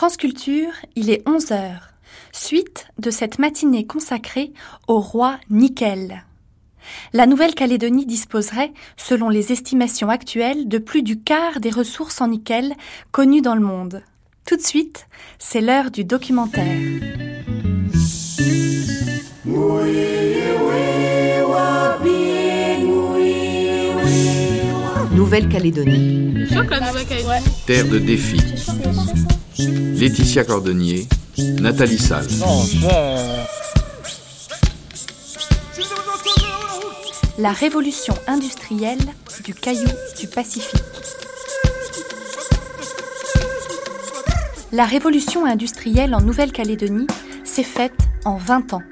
France Culture, il est 11h, suite de cette matinée consacrée au roi Nickel. La Nouvelle-Calédonie disposerait, selon les estimations actuelles, de plus du quart des ressources en nickel connues dans le monde. Tout de suite, c'est l'heure du documentaire. Nouvelle-Calédonie. Terre de défi. Laetitia Cordonnier, Nathalie Salle. La révolution industrielle du caillou du Pacifique. La révolution industrielle en Nouvelle-Calédonie s'est faite en 20 ans.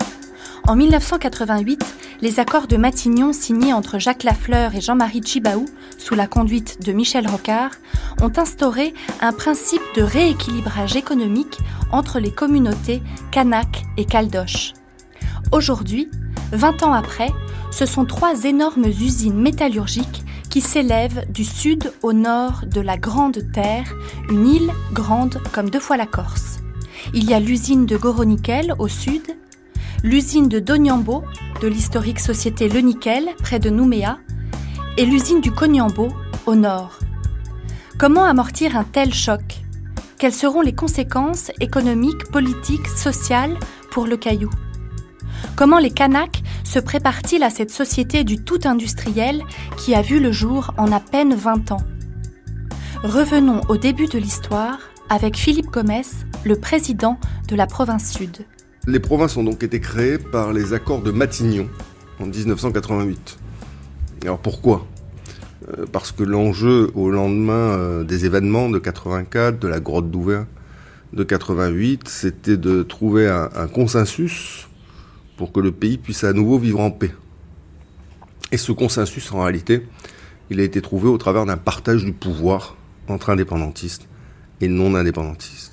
En 1988, les accords de Matignon signés entre Jacques Lafleur et Jean-Marie Chibaou, sous la conduite de Michel Rocard, ont instauré un principe de rééquilibrage économique entre les communautés Kanak et Caldoche. Aujourd'hui, 20 ans après, ce sont trois énormes usines métallurgiques qui s'élèvent du sud au nord de la Grande Terre, une île grande comme deux fois la Corse. Il y a l'usine de Goronickel au sud, l'usine de Donyambo, de l'historique société Le Nickel, près de Nouméa, et l'usine du Cognambo, au nord. Comment amortir un tel choc? Quelles seront les conséquences économiques, politiques, sociales pour le caillou? Comment les Kanaks se préparent-ils à cette société du tout industriel qui a vu le jour en à peine 20 ans? Revenons au début de l'histoire avec Philippe Gomez, le président de la province sud. Les provinces ont donc été créées par les accords de Matignon en 1988. Alors pourquoi? Euh, Parce que l'enjeu au lendemain euh, des événements de 84, de la grotte d'Ouvert de 88, c'était de trouver un, un, consensus pour que le pays puisse à nouveau vivre en paix. Et ce consensus, en réalité, il a été trouvé au travers d'un partage du pouvoir entre indépendantistes et non indépendantistes.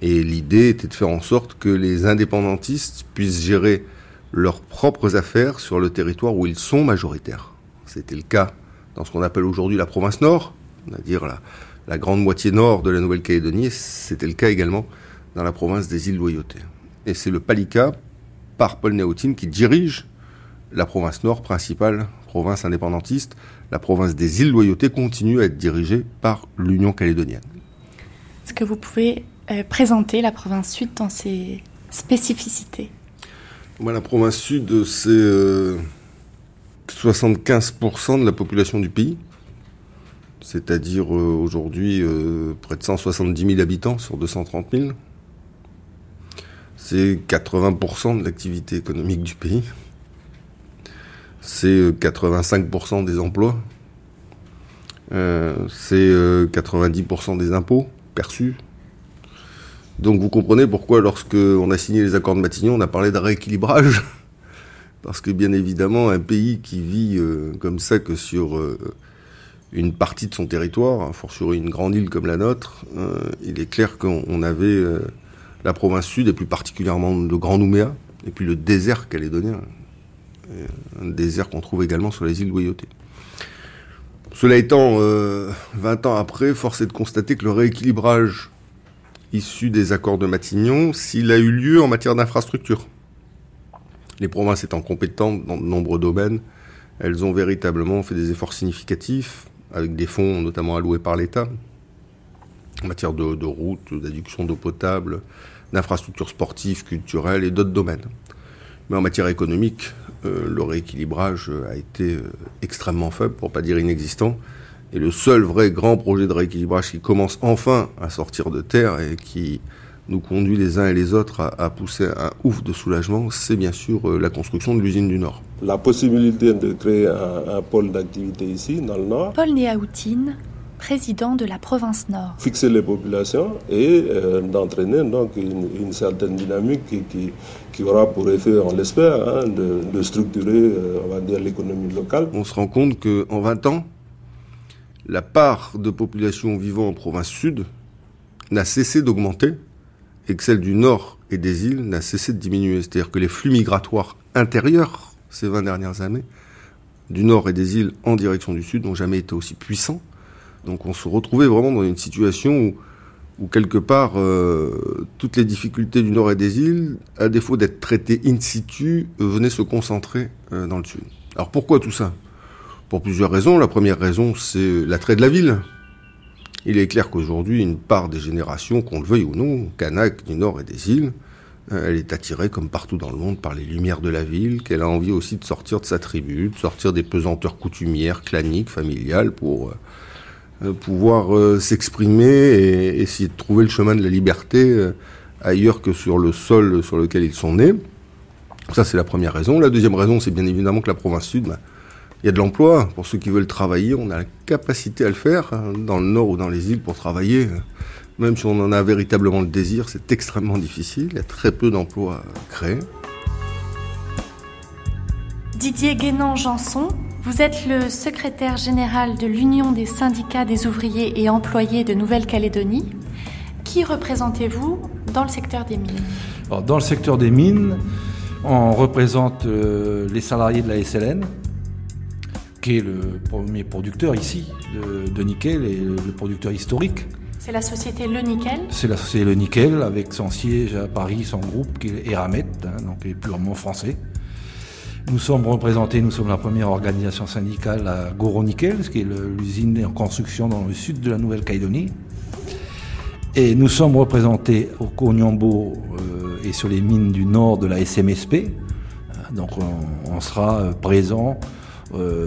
Et l'idée était de faire en sorte que les indépendantistes puissent gérer leurs propres affaires sur le territoire où ils sont majoritaires. C'était le cas dans ce qu'on appelle aujourd'hui la province nord, c'est-à-dire la, grande moitié nord de la Nouvelle-Calédonie. C'était le cas également dans la province des îles Loyauté. Et c'est le Palika, par Paul Néotine, qui dirige la province nord principale, province indépendantiste. La province des îles Loyauté continue à être dirigée par l'Union calédonienne. Est-ce que vous pouvez euh, présenter la province sud dans ses spécificités La province sud, c'est euh, 75% de la population du pays, c'est-à-dire euh, aujourd'hui euh, près de 170 000 habitants sur 230 000. C'est 80% de l'activité économique du pays. C'est 85% des emplois. c'est 90% des impôts perçus donc vous comprenez pourquoi lorsque on a signé les accords de Matignon, on a parlé de rééquilibrage. Parce que bien évidemment, un pays qui vit euh, comme ça que sur euh, une partie de son territoire, sur une grande île comme la nôtre, euh, il est clair qu'on avait la province sud et plus particulièrement le Grand Nouméa, et puis le désert calédonien, un désert qu'on trouve également sur les îles Loyauté. Cela étant, 20 ans après, force est de constater que le rééquilibrage issu des accords de Matignon s'il a eu lieu en matière d'infrastructure. Les provinces étant compétentes dans de nombreux domaines, elles ont véritablement fait des efforts significatifs, avec des fonds notamment alloués par l'État, en matière de, routes, d'adduction d'eau potable, d'infrastructures sportives, culturelles et d'autres domaines. Mais en matière économique, euh, le rééquilibrage a été euh, extrêmement faible, pour pas dire inexistant, et le seul vrai grand projet de rééquilibrage qui commence enfin à sortir de terre et qui nous conduit les uns et les autres à, à pousser un ouf de soulagement, c'est bien sûr euh, la construction de l'usine du Nord. La possibilité de créer un, un pôle d'activité ici, dans le Nord. Paul Néaoutine, président de la province Nord. Fixer les populations et euh, d'entraîner donc une, une, certaine dynamique qui, qui, qui, aura pour effet, on l'espère, hein, de, de, structurer, euh, on va dire, l'économie locale. On se rend compte qu'en 20 ans, la part de population vivant en province sud n'a cessé d'augmenter et que celle du nord et des îles n'a cessé de diminuer. C'est-à-dire que les flux migratoires intérieurs ces 20 dernières années, du nord et des îles en direction du sud, n'ont jamais été aussi puissants. Donc on se retrouvait vraiment dans une situation où quelque part, euh, toutes les difficultés du nord et des îles, à défaut d'être traitées in situ, venaient se concentrer euh, dans le sud. Alors pourquoi tout ça? Pour plusieurs raisons. La première raison, c'est l'attrait de la ville. Il est clair qu'aujourd'hui, une part des générations, qu'on le veuille ou non, Kanak du nord et des îles, elle est attirée, comme partout dans le monde, par les lumières de la ville, qu'elle a envie aussi de sortir de sa tribu, de sortir des pesanteurs coutumières, claniques, familiales, pour euh, pouvoir euh, s'exprimer et essayer de trouver le chemin de la liberté euh, ailleurs que sur le sol sur lequel ils sont nés. Ça, c'est la première raison. La deuxième raison, c'est bien évidemment que la province sud, bah, il y a de l'emploi. Pour ceux qui veulent travailler, on a la capacité à le faire, hein, dans le nord ou dans les îles, pour travailler. Même si on en a véritablement le désir, c'est extrêmement difficile. Il y a très peu d'emplois créés. Didier Guénon-Janson, vous êtes le secrétaire général de l'Union des syndicats des ouvriers et employés de Nouvelle-Calédonie. Qui représentez-vous dans le secteur des mines? Dans le secteur des mines, on représente euh, les salariés de la SLN, qui est le premier producteur ici de, nickel et le producteur historique. C'est la société Le Nickel C'est la société Le Nickel avec son siège à Paris, son groupe qui est Eramet, hein, donc est purement français. Nous sommes représentés, nous sommes la première organisation syndicale à Goro Nickel, ce qui est l'usine en construction dans le sud de la Nouvelle-Calédonie. Et nous sommes représentés au Konyambo euh, et sur les mines du nord de la SMSP. Donc on, sera euh, présent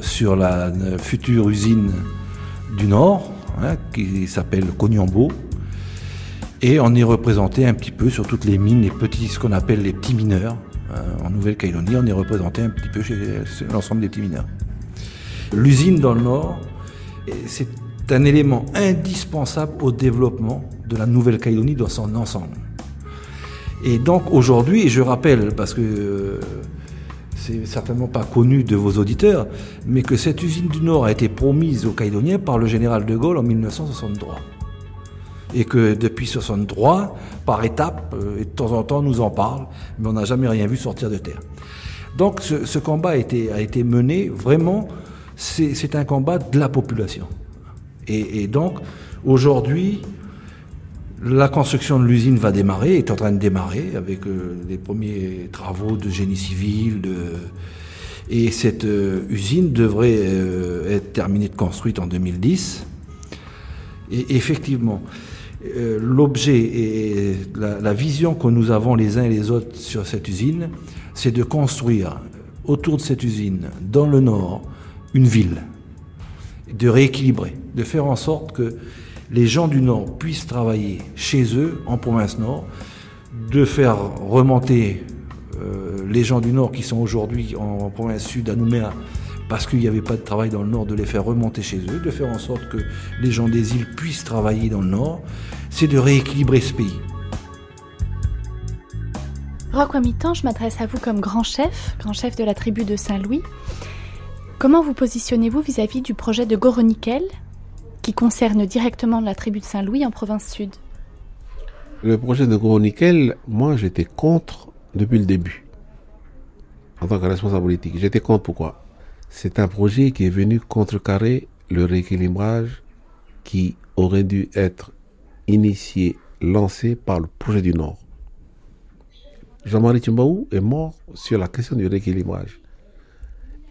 sur la future usine du nord, hein, qui s'appelle Konyambo. Et on est représenté un petit peu sur toutes les mines, les petits, ce qu'on appelle les petits mineurs, euh, en Nouvelle-Calédonie, on est représenté un petit peu chez l'ensemble des petits mineurs. L'usine dans le Nord, c'est un élément indispensable au développement de la Nouvelle-Calédonie dans son ensemble. Et donc aujourd'hui, je rappelle, parce que euh, c'est certainement pas connu de vos auditeurs, mais que cette usine du Nord a été promise aux Calédoniens par le général de Gaulle en 1963 et que depuis 63, par étapes, euh, et de temps en temps, nous en parle, mais on n'a jamais rien vu sortir de terre. Donc ce, combat a été, mené vraiment, c'est un combat de la population. Et, donc aujourd'hui, la construction de l'usine va démarrer, est en train de démarrer avec euh, les premiers travaux de génie civil. Et cette euh, usine devrait être terminée de construite en 2010. Et effectivement, euh, l'objet et la, vision que nous avons les uns et les autres sur cette usine, c'est de construire autour de cette usine, dans le nord, une ville, de rééquilibrer, de faire en sorte que les gens du nord puissent travailler chez eux, en province nord, de faire remonter euh, les gens du nord qui sont aujourd'hui en, province sud à Nouméa parce qu'il n'y avait pas de travail dans le nord, de les faire remonter chez eux, de faire en sorte que les gens des îles puissent travailler dans le nord, c'est de rééquilibrer ce pays. Roquamitan, je m'adresse à vous comme grand chef, grand chef de la tribu de Saint-Louis. Comment vous positionnez-vous vis-à-vis du projet de Goronikel, qui concerne directement la tribu de Saint-Louis en province sud Le projet de Goronikel, moi j'étais contre depuis le début, en tant que responsable politique. J'étais contre pourquoi? C'est un projet qui est venu contrecarrer le rééquilibrage qui aurait dû être initié, lancé par le projet du Nord. Jean-Marie Tchumbaou est mort sur la question du rééquilibrage.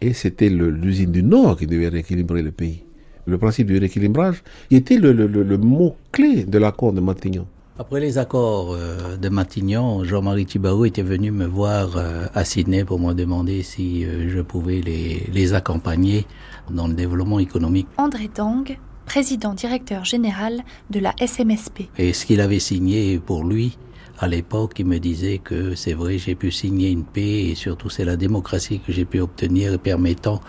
Et c'était l'usine du Nord qui devait rééquilibrer le pays. Le principe du rééquilibrage était le, le mot-clé de l'accord de Matignon. Après les accords euh, de Matignon, Jean-Marie Thibault était venu me voir euh, à Sydney pour me demander si euh, je pouvais les, les accompagner dans le développement économique. André Dang, président directeur général de la SMSP. Et ce qu'il avait signé pour lui, à l'époque, il me disait que c'est vrai, j'ai pu signer une paix et surtout c'est la démocratie que j'ai pu obtenir permettant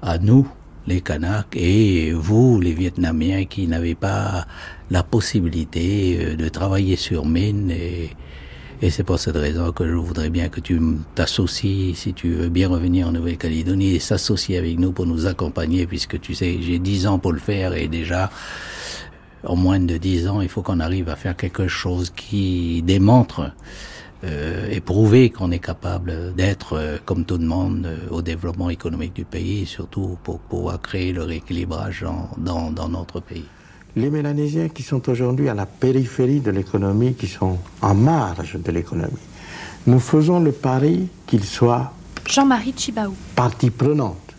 à nous, les Kanaks, et vous, les Vietnamiens, qui n'avaient pas la possibilité euh, de travailler sur mine et, et c'est pour cette raison que je voudrais bien que tu t'associes, si tu veux bien revenir en Nouvelle-Calédonie et s'associer avec nous pour nous accompagner, puisque tu sais, j'ai dix ans pour le faire et déjà, en moins de dix ans, il faut qu'on arrive à faire quelque chose qui démontre euh, et prouver qu'on est capable d'être, euh, comme tout le monde, euh, au développement économique du pays, surtout pour pouvoir créer le rééquilibrage dans, dans notre pays. les Mélanésiens qui sont aujourd'hui à la périphérie de l'économie, qui sont en marge de l'économie, nous faisons le pari qu'ils soient Jean-Marie Chibaou. partie prenante,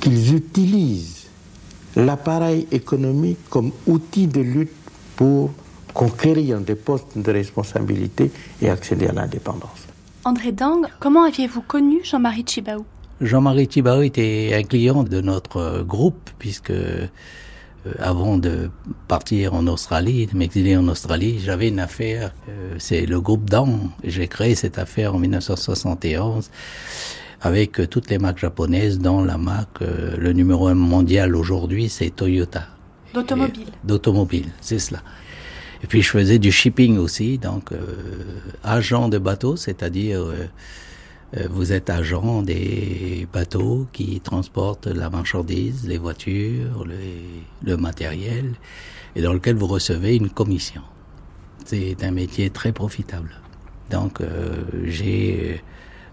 qu'ils utilisent l'appareil économique comme outil de lutte pour conquérir des postes de responsabilité et accéder à l'indépendance. André Dang, comment aviez-vous connu Jean-Marie Chibaou Jean-Marie Chibaou était un client de notre groupe, puisque euh, avant de partir en Australie, de m'exiler en Australie, j'avais une affaire, euh, c'est le groupe Dang. J'ai créé cette affaire en 1971 avec euh, toutes les marques japonaises, dont la marque, euh, le numéro un mondial aujourd'hui, c'est Toyota. D'automobile. D'automobile, c'est cela. Et puis je faisais du shipping aussi, donc euh, agent de bateau, c'est-à-dire euh, euh, vous êtes agent des bateaux qui transportent la marchandise, les voitures, les- le matériel, et dans lequel vous recevez une commission. C'est un métier très profitable. Donc euh, j'ai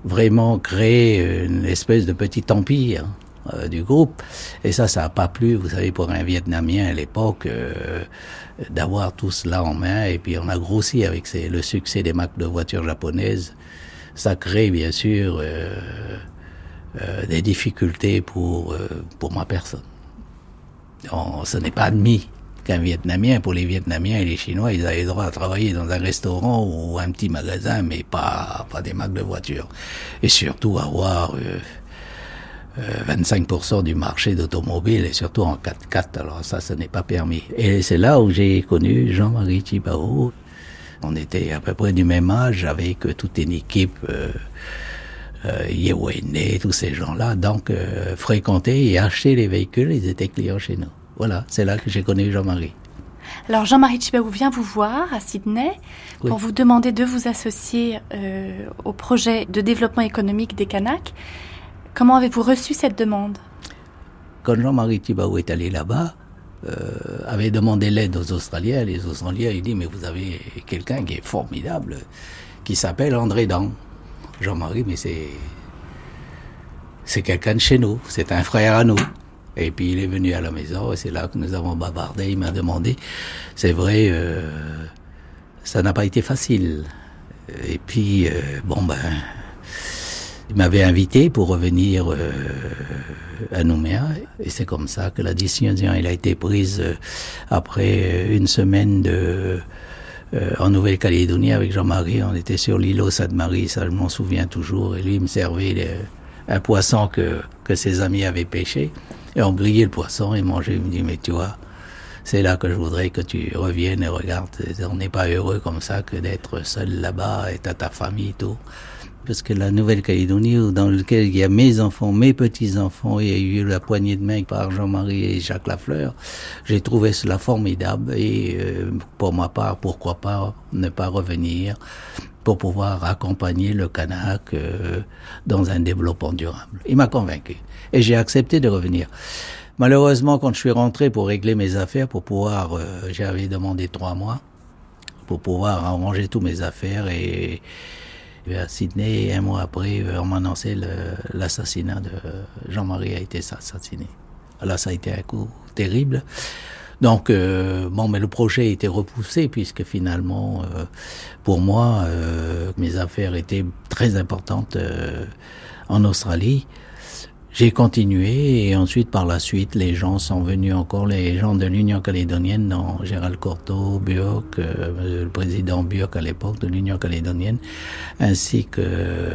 vraiment créé une espèce de petit empire euh, du groupe. Et ça, ça n'a pas plu, vous savez, pour un Vietnamien à l'époque, euh, d'avoir tout cela en main. Et puis on a grossi avec le succès des marques de voitures japonaises. Ça crée bien sûr euh, euh, des difficultés pour, euh, pour ma personne. On- ce n'est pas admis qu'un Vietnamien, pour les Vietnamiens et les Chinois, ils avaient le droit à travailler dans un restaurant ou un petit magasin, mais pas, pas des marques de voitures. Et surtout avoir euh, 25% du marché d'automobile et surtout en 4x4. Alors ça, ce n'est pas permis. Et c'est là où j'ai connu Jean-Marie Thibao. On était à peu près du même âge avec euh, toute une équipe. Euh, euh, Yewene, tous ces gens-là, donc euh, fréquentaient et achetaient les véhicules, ils étaient clients chez nous. Voilà, c'est là que j'ai connu Jean-Marie. Alors Jean-Marie Chibaou vient vous voir à Sydney pour vous demander de vous associer euh, au projet de développement économique des Kanaks. Comment avez-vous reçu cette demande? Quand Jean-Marie Thibault est allé là-bas, euh, avait demandé l'aide aux Australiens, les Australiens, il dit, mais vous avez quelqu'un qui est formidable, qui s'appelle André Dan. Jean-Marie, mais c'est... C'est quelqu'un de chez nous, c'est un frère à nous. Et puis il est venu à la maison et c'est là que nous avons bavardé. Il m'a demandé, c'est vrai, euh, ça n'a pas été facile. Et puis, euh, bon ben, il m'avait invité pour revenir euh, à Nouméa. Et c'est comme ça que la décision a été prise euh, après euh, une semaine de, euh, en Nouvelle-Calédonie avec Jean-Marie. On était sur l'îlot Sainte-Marie, ça je m'en souviens toujours. Et lui il me servait le- un poisson que, que ses amis avaient pêché. Et on grillait le poisson et mangeait. Il me dit, mais tu vois, c'est là que je voudrais que tu reviennes et regardes. On n'est pas heureux comme ça que d'être seul là-bas et t'as ta famille et tout. Parce que la Nouvelle-Calédonie, dans lequel il y a mes enfants, mes petits-enfants, et il y a eu la poignée de main par Jean-Marie et Jacques Lafleur, j'ai trouvé cela formidable. Et euh, pour ma part, pourquoi pas ne pas revenir pour pouvoir accompagner le Kanak euh, dans un développement durable. Il m'a convaincu. Et j'ai accepté de revenir. Malheureusement, quand je suis rentré pour régler mes affaires, pour pouvoir, euh, j'avais demandé trois mois pour pouvoir arranger tous mes affaires et à Sydney, un mois après, euh, on m'a annoncé l'assassinat de Jean-Marie a été assassiné. Là, ça a été un coup terrible. Donc, euh, bon, mais le projet a été repoussé puisque finalement, euh, pour moi, mes affaires étaient très importantes en Australie. J'ai continué et ensuite, par la suite, les gens sont venus encore, les gens de l'Union calédonienne, dont Gérald Cortot, Bioc, euh, le président Bioc à l'époque de l'Union calédonienne, ainsi que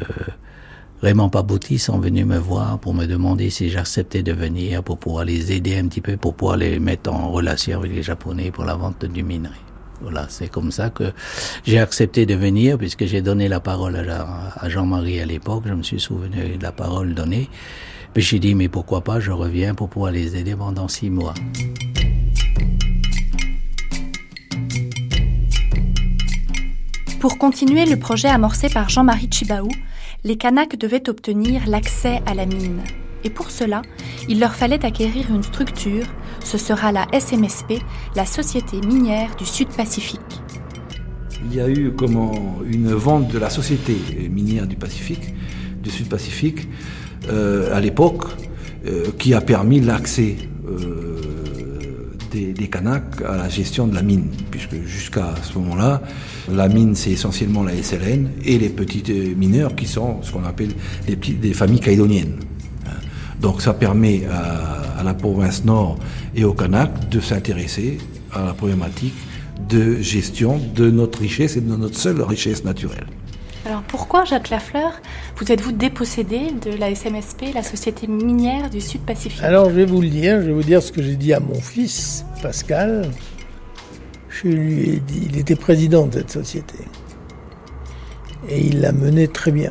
Raymond Pabouti sont venus me voir pour me demander si j'acceptais de venir pour pouvoir les aider un petit peu, pour pouvoir les mettre en relation avec les Japonais pour la vente du minerai. Voilà, c'est comme ça que j'ai accepté de venir, puisque j'ai donné la parole à Jean-Marie à l'époque, je me suis souvenu de la parole donnée. J'ai dit, mais pourquoi pas, je reviens pour pouvoir les aider pendant six mois. Pour continuer le projet amorcé par Jean-Marie Chibaou, les Kanaks devaient obtenir l'accès à la mine. Et pour cela, il leur fallait acquérir une structure, ce sera la SMSP, la Société minière du Sud-Pacifique. Il y a eu comment une vente de la société minière du Pacifique, du Sud-Pacifique, à l'époque, euh, qui a permis l'accès euh, des, des Kanaks à la gestion de la mine, puisque jusqu'à ce moment-là, la mine c'est essentiellement la SLN et les petites mineurs qui sont ce qu'on appelle des, petites, des familles caïdoniennes. Donc ça permet à, à la province nord et aux Kanaks de s'intéresser à la problématique de gestion de notre richesse et de notre seule richesse naturelle. Alors pourquoi, Jacques Lafleur, vous êtes-vous dépossédé de la SMSP, la société minière du Sud-Pacifique? Alors je vais vous le dire, je vais vous dire ce que j'ai dit à mon fils, Pascal. Je lui ai dit, il était président de cette société. Et il l'a menée très bien.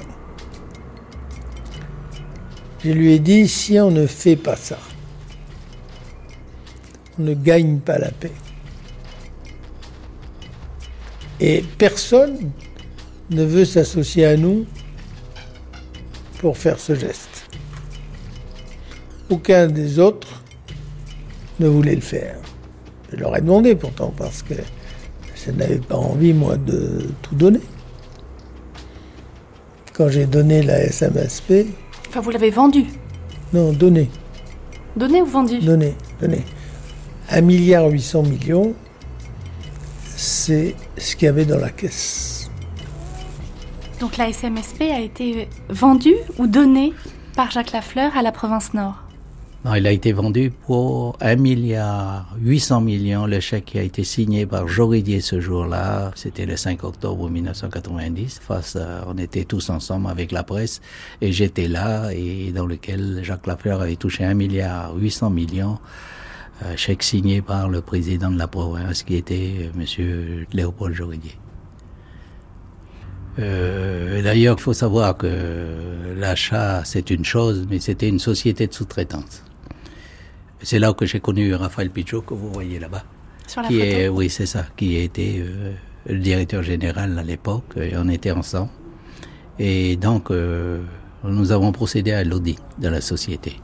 Je lui ai dit, si on ne fait pas ça, on ne gagne pas la paix. Et personne ne veut s'associer à nous pour faire ce geste. Aucun des autres ne voulait le faire. Je leur ai demandé pourtant parce que je n'avais pas envie, moi, de tout donner. Quand j'ai donné la SMSP. Enfin, vous l'avez vendu Non, donné. Donné ou vendu? Donné, donné. 1 milliard 800 millions, c'est ce qu'il y avait dans la caisse. Donc la SMSP a été vendue ou donnée par Jacques Lafleur à la province Nord? Non, il a été vendu pour 1 milliard 800 millions. Le chèque qui a été signé par Joridier ce jour-là, c'était le 5 octobre 1990. Face à, on était tous ensemble avec la presse et j'étais là et dans lequel Jacques Lafleur avait touché 1 milliard 800 millions. Euh, chèque signé par le président de la province qui était euh, Monsieur Léopold Joridier. Euh, D'ailleurs, il faut savoir que l'achat, c'est une chose, mais c'était une société de sous-traitance. C'est là que j'ai connu Raphaël Pichot, que vous voyez là-bas. qui est, oui, c'est ça, qui était euh, le directeur général à l'époque, et on était ensemble. Et donc, euh, nous avons procédé à l'audit de la société.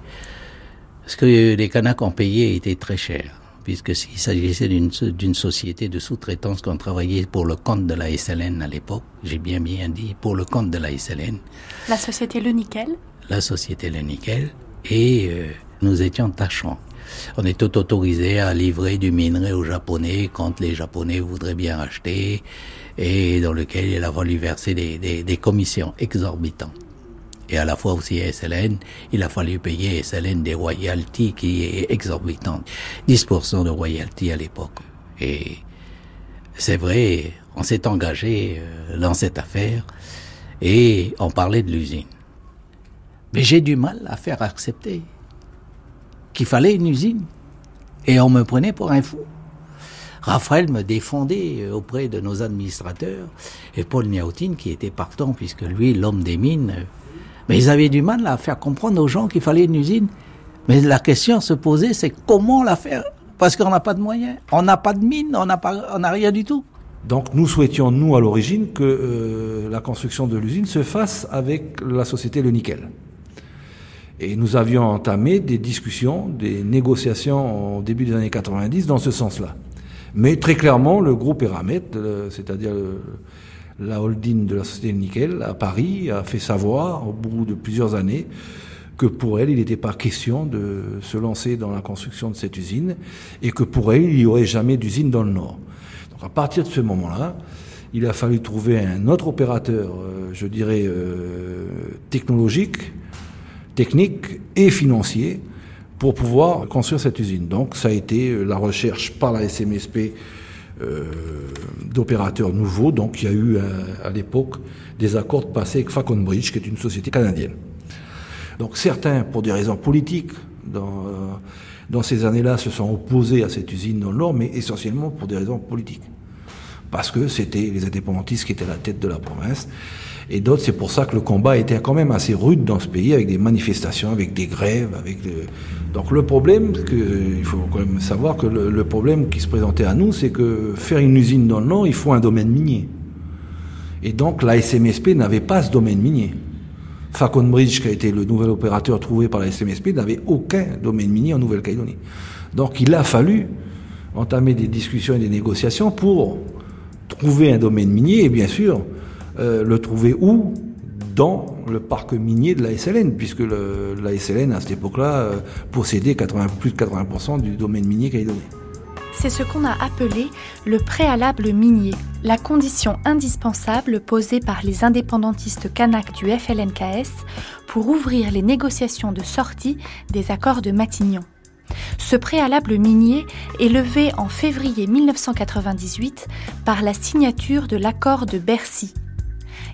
Ce que les Kanaks ont payé était très cher, puisque s'il s'agissait d'une société de sous-traitance qu'on travaillait pour le compte de la SLN à l'époque, j'ai bien bien dit, pour le compte de la SLN. La société Le Nickel La société Le Nickel. Et euh, nous étions tachants. On tout autorisé à livrer du minerai aux Japonais quand les Japonais voudraient bien acheter et dans lequel il a fallu verser des, des, des commissions exorbitantes et à la fois aussi SLN, il a fallu payer SLN des royalties qui est exorbitantes. 10% de royalties à l'époque. Et c'est vrai, on s'est engagé dans cette affaire et on parlait de l'usine. Mais j'ai du mal à faire accepter qu'il fallait une usine. Et on me prenait pour un fou. Raphaël me défendait auprès de nos administrateurs et Paul Niautine qui était partant puisque lui, l'homme des mines, mais ils avaient du mal à faire comprendre aux gens qu'il fallait une usine. Mais la question se posait, c'est comment la faire? Parce qu'on n'a pas de moyens, on n'a pas de mine, on n'a rien du tout. Donc nous souhaitions, nous, à l'origine, que euh, la construction de l'usine se fasse avec la société Le Nickel. Et nous avions entamé des discussions, des négociations au début des années 90 dans ce sens-là. Mais très clairement, le groupe Eramet, c'est-à-dire la holding de la société Nickel à Paris a fait savoir au bout de plusieurs années que pour elle, il n'était pas question de se lancer dans la construction de cette usine et que pour elle, il n'y aurait jamais d'usine dans le Nord. Donc à partir de ce moment-là, il a fallu trouver un autre opérateur, euh, je dirais, euh, technologique, technique et financier pour pouvoir construire cette usine. Donc ça a été la recherche par la SMSP euh, d'opérateurs nouveaux. Donc il y a eu à, l'époque des accords passés avec Falcon Bridge, qui est une société canadienne. Donc certains, pour des raisons politiques, dans, euh, dans ces années-là, se sont opposés à cette usine dans le Nord, mais essentiellement pour des raisons politiques. Parce que c'était les indépendantistes qui étaient à la tête de la province. Et d'autres, c'est pour ça que le combat était quand même assez rude dans ce pays, avec des manifestations, avec des grèves, avec des... Donc le problème, que, il faut quand même savoir que le, le problème qui se présentait à nous, c'est que faire une usine dans le Nord, il faut un domaine minier. Et donc la SMSP n'avait pas ce domaine minier. Falcon Bridge, qui a été le nouvel opérateur trouvé par la SMSP, n'avait aucun domaine minier en Nouvelle-Calédonie. Donc il a fallu entamer des discussions et des négociations pour trouver un domaine minier et bien sûr euh, le trouver où? Dans le parc minier de la SLN, puisque la SLN à cette époque-là euh, possédait 80, plus de 80% du domaine minier calédonien. c'est ce qu'on a appelé le préalable minier, la condition indispensable posée par les indépendantistes kanaks du FLNKS pour ouvrir les négociations de sortie des accords de Matignon. Ce préalable minier est levé en février 1998 par la signature de l'accord de Bercy,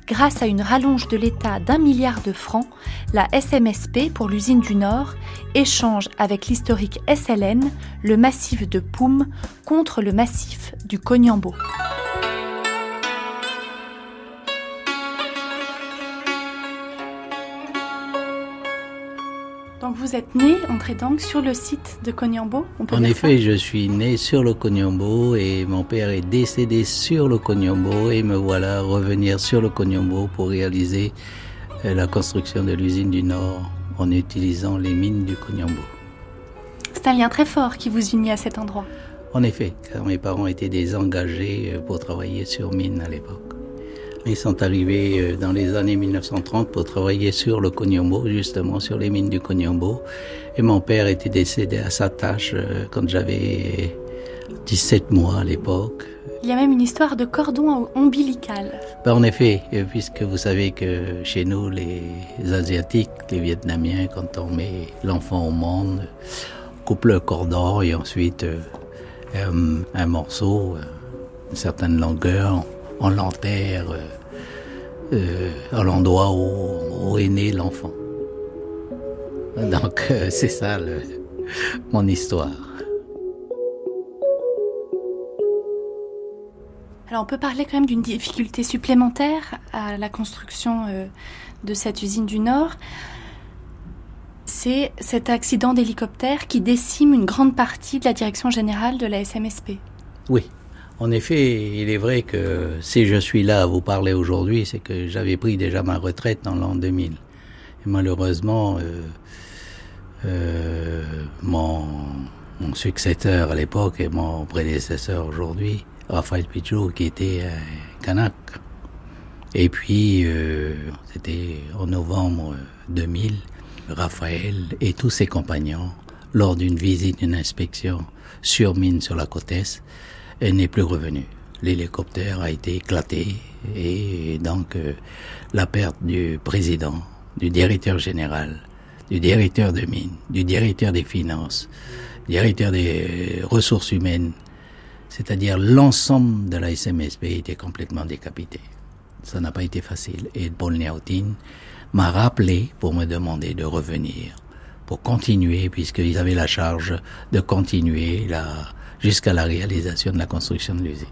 grâce à une rallonge de l'État d'un milliard de francs, la SMSP pour l'usine du Nord échange avec l'historique SLN le massif de Poum contre le massif du Cognambo. Donc vous êtes né, André Dang, sur le site de Cognambo En effet, je suis né sur le Cognambo et mon père est décédé sur le Cognambo et me voilà revenir sur le Cognambo pour réaliser euh, la construction de l'usine du Nord en utilisant les mines du Cognambo. C'est un lien très fort qui vous unit à cet endroit. En effet, car mes parents étaient des engagés euh, pour travailler sur mines à l'époque. Ils sont arrivés euh, dans les années 1930 pour travailler sur le Cognambo, justement sur les mines du Cognambo. Et mon père était décédé à sa tâche euh, quand j'avais 17 mois à l'époque. Il y a même une histoire de cordon ombilical. Ben, en effet, euh, puisque vous savez que chez nous, les Asiatiques, les Vietnamiens, quand on met l'enfant au monde, on coupe le cordon et ensuite un morceau, une certaine longueur, on l'enterre euh, à l'endroit où, est né l'enfant. Donc euh, c'est ça mon histoire. Alors on peut parler quand même d'une difficulté supplémentaire à la construction euh, de cette usine du Nord. C'est cet accident d'hélicoptère qui décime une grande partie de la direction générale de la SMSP. Oui, en effet, il est vrai que si je suis là à vous parler aujourd'hui, c'est que j'avais pris déjà ma retraite dans l'an 2000. Et malheureusement, euh, euh, mon, mon, successeur à l'époque et mon prédécesseur aujourd'hui, Raphaël Pichot, qui était un Kanak. Et puis, euh, c'était en novembre 2000, Raphaël et tous ses compagnons, lors d'une visite, d'une inspection sur mine sur la côte Est, n'est plus revenue. L'hélicoptère a été éclaté et donc euh, la perte du président, du directeur général, du directeur de mines, du directeur des finances, du directeur des ressources humaines, c'est-à-dire l'ensemble de la SMSP était complètement décapité. Ça n'a pas été facile. Et Paul Néotine m'a rappelé pour me demander de revenir, pour continuer, puisqu'ils avaient la charge de continuer la, jusqu'à la réalisation de la construction de l'usine.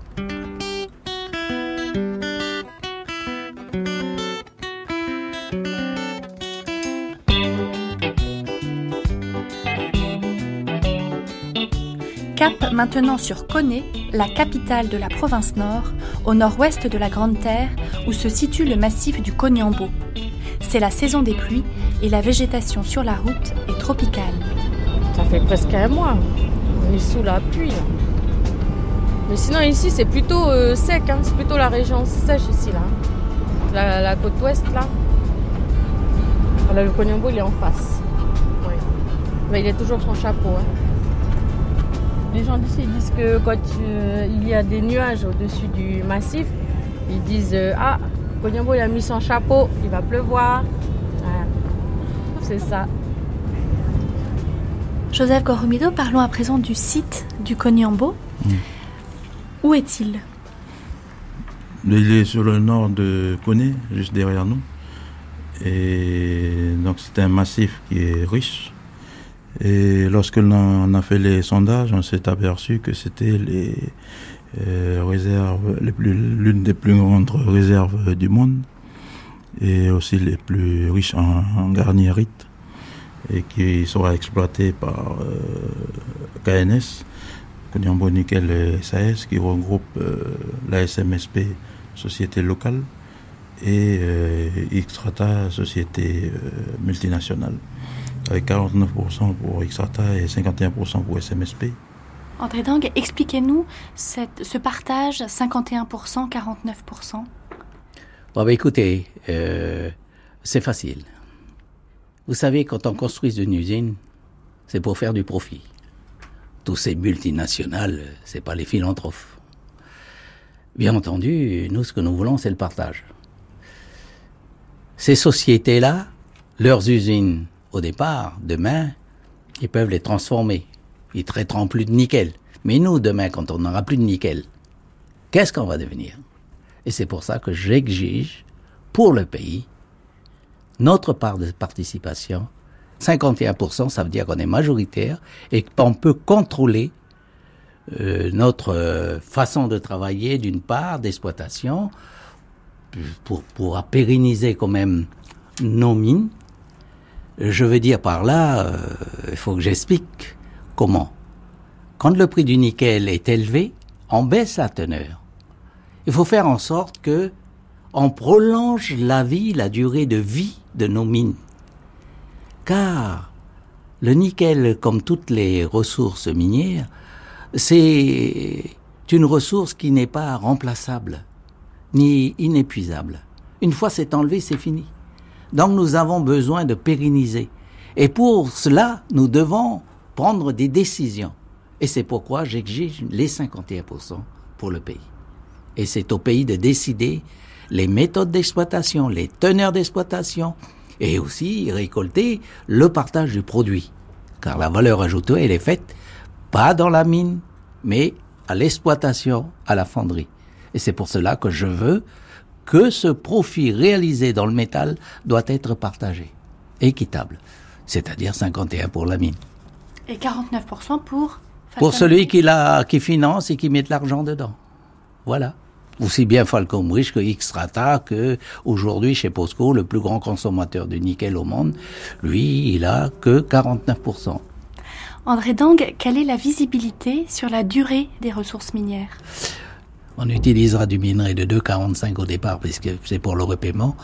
Cap maintenant sur Koné, la capitale de la province nord, au nord-ouest de la Grande Terre, où se situe le massif du Cognambo. C'est la saison des pluies et la végétation sur la route est tropicale. Ça fait presque un mois on est sous la pluie. Mais sinon ici c'est plutôt euh, sec, hein. c'est plutôt la région sèche ici là. La, côte ouest là. le Cognambo il est en face. Mais il est toujours son chapeau. Hein. Les gens d'ici disent que quand euh, il y a des nuages au-dessus du massif, ils disent euh, Ah, Cognambo il a mis son chapeau, il va pleuvoir. C'est ça. Joseph Goromido, parlons à présent du site du Cognambo. Mm. Où est-il? Il est sur le nord de Cogné, juste derrière nous. Et donc c'est un massif qui est riche. Et lorsque l'on a fait les sondages, on s'est aperçu que c'était les euh, réserves, l'une des plus grandes réserves du monde, et aussi les plus riches en, en garnierite et qui sera exploité par euh, KNS, Konyambo Nickel SAS, qui regroupe euh, la SMSP, société locale, et euh, Xtrata, société multinationale, avec 49% pour Xtrata et 51% pour SMSP. André Dang, expliquez-nous ce partage 51%, 49%. Bon, bah, écoutez, c'est facile. Vous savez, quand on construit une usine, c'est pour faire du profit. Tous ces multinationales, c'est pas les philanthropes. Bien entendu, nous, ce que nous voulons, c'est le partage. Ces sociétés-là, leurs usines, au départ, demain, ils peuvent les transformer. Ils traiteront plus de nickel. Mais nous, demain, quand on n'aura plus de nickel, qu'est-ce qu'on va devenir? Et c'est pour ça que j'exige, pour le pays, notre part de participation. 51%, ça veut dire qu'on est majoritaire et qu'on peut contrôler euh, notre euh, façon de travailler, d'une part, d'exploitation, pour, pour pérenniser quand même nos mines. Je veux dire par là, euh, il faut que j'explique comment. Quand le prix du nickel est élevé, on baisse la teneur. Il faut faire en sorte que on prolonge la vie, la durée de vie de nos mines. Car le nickel, comme toutes les ressources minières, c'est une ressource qui n'est pas remplaçable ni inépuisable. Une fois c'est enlevé, c'est fini. Donc nous avons besoin de pérenniser. Et pour cela, nous devons prendre des décisions. Et c'est pourquoi j'exige les 51% pour le pays. Et c'est au pays de décider les méthodes d'exploitation, les teneurs d'exploitation, et aussi récolter le partage du produit. Car la valeur ajoutée, elle est faite pas dans la mine, mais à l'exploitation, à la fonderie. Et c'est pour cela que je veux que ce profit réalisé dans le métal doit être partagé, équitable, c'est-à-dire 51 pour la mine. Et 49% pour Pour celui qui, la, qui finance et qui met de l'argent dedans. Voilà. Aussi bien Falcon Rich que Xtrata, que aujourd'hui chez POSCO, le plus grand consommateur de nickel au monde, lui, il a que 49%. André Dang, quelle est la visibilité sur la durée des ressources minières? On utilisera du minerai de 2,45 au départ, puisque c'est pour le repaiement.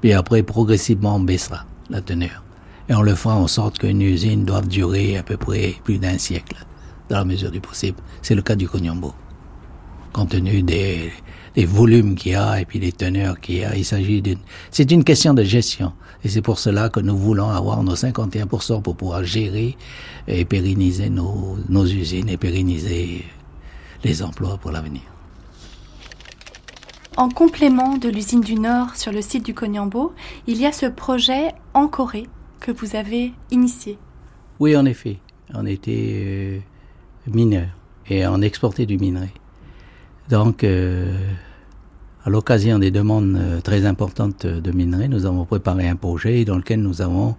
Puis après, progressivement, on baissera la teneur. Et on le fera en sorte qu'une usine doive durer à peu près plus d'un siècle, dans la mesure du possible. C'est le cas du Cognambo. Compte tenu des, des volumes qu'il y a et puis des teneurs qu'il y a, il s'agit d'une... C'est une question de gestion. Et c'est pour cela que nous voulons avoir nos 51% pour pouvoir gérer et pérenniser nos, nos usines et pérenniser les emplois pour l'avenir. En complément de l'usine du Nord sur le site du Cognambo, il y a ce projet en Corée que vous avez initié. Oui, en effet. On était euh, mineur et on exportait du minerai. Donc, euh, à l'occasion des demandes euh, très importantes de minerai, nous avons préparé un projet dans lequel nous avons,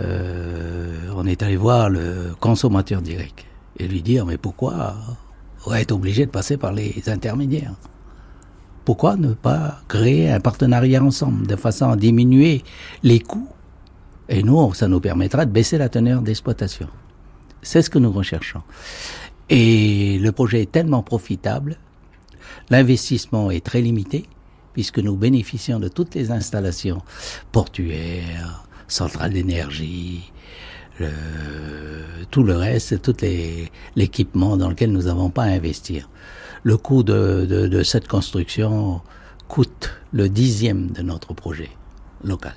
on est allé voir le consommateur direct et lui dire mais pourquoi on va être obligé de passer par les intermédiaires? Pourquoi ne pas créer un partenariat ensemble de façon à diminuer les coûts? Et nous, ça nous permettra de baisser la teneur d'exploitation. C'est ce que nous recherchons. Et le projet est tellement profitable, l'investissement est très limité, puisque nous bénéficions de toutes les installations portuaires, centrales d'énergie, tout le reste, tout l'équipement dans lequel nous n'avons pas à investir le coût de, cette construction coûte le dixième de notre projet local.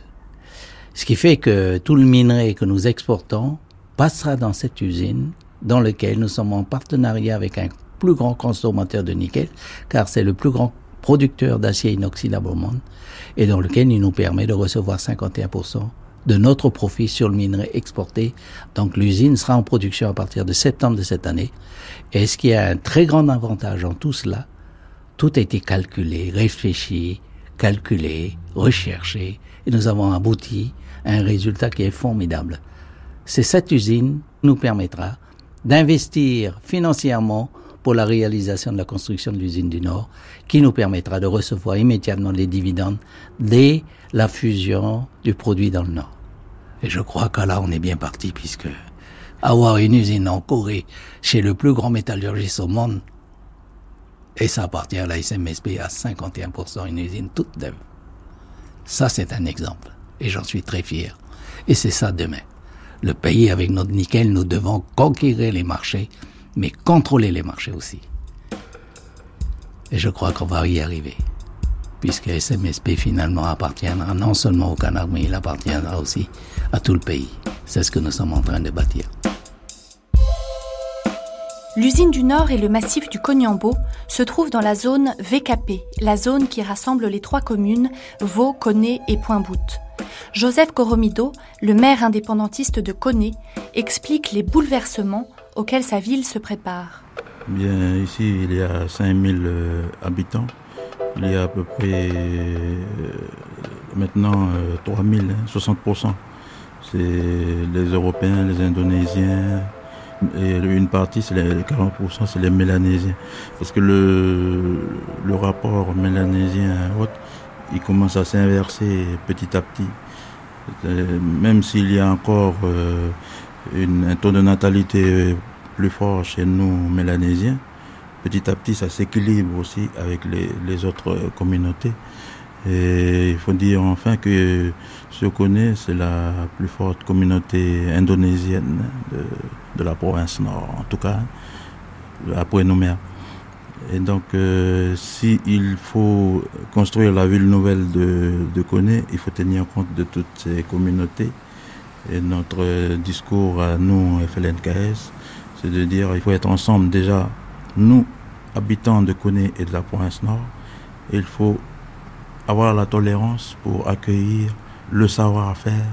Ce qui fait que tout le minerai que nous exportons passera dans cette usine dans laquelle nous sommes en partenariat avec un plus grand consommateur de nickel, car c'est le plus grand producteur d'acier inoxydable au monde, et dans lequel il nous permet de recevoir 51% de notre profit sur le minerai exporté. Donc l'usine sera en production à partir de septembre de cette année. Et ce qui a un très grand avantage en tout cela, tout a été calculé, réfléchi, calculé, recherché, et nous avons abouti à un résultat qui est formidable. C'est cette usine nous permettra d'investir financièrement pour la réalisation de la construction de l'usine du Nord, qui nous permettra de recevoir immédiatement les dividendes dès la fusion du produit dans le Nord. Et je crois qu'à là, on est bien parti, puisque avoir une usine en Corée chez le plus grand métallurgiste au monde, et ça appartient à la SMSP à 51%, une usine toute neuve. Ça, c'est un exemple. Et j'en suis très fier. Et c'est ça demain. Le pays avec notre nickel, nous devons conquérir les marchés mais contrôler les marchés aussi. Et je crois qu'on va y arriver, puisque SMSP finalement appartiendra non seulement au Canada, mais il appartiendra aussi à tout le pays. C'est ce que nous sommes en train de bâtir. L'usine du Nord et le massif du Cognambo se trouvent dans la zone VKP, la zone qui rassemble les trois communes Vaux, Coné et Pointe-Boute. Joseph Coromido, le maire indépendantiste de Coné, explique les bouleversements auxquels sa ville se prépare. Bien, ici, il y a 5000 euh, habitants. Il y a à peu près euh, maintenant 3000, 60%. Hein, c'est les Européens, les Indonésiens, et une partie, c'est les 40%, c'est les Mélanésiens. Parce que le, le rapport mélanésien-autre, il commence à s'inverser petit à petit. Euh, même s'il y a encore euh, une, un taux de natalité plus fort chez nous, Mélanésiens, petit à petit, ça s'équilibre aussi avec les, les autres communautés. Et il faut dire enfin que ce connaît, c'est la plus forte communauté indonésienne de, de, la province nord, en tout cas, après Nouméa. Et donc, euh, s'il faut construire la ville nouvelle de, de Koné, il faut tenir compte de toutes ces communautés. Et notre discours à nous, FLNKS, c'est de dire il faut être ensemble déjà, nous, habitants de Koné et de la province nord, il faut avoir la tolérance pour accueillir le savoir-faire,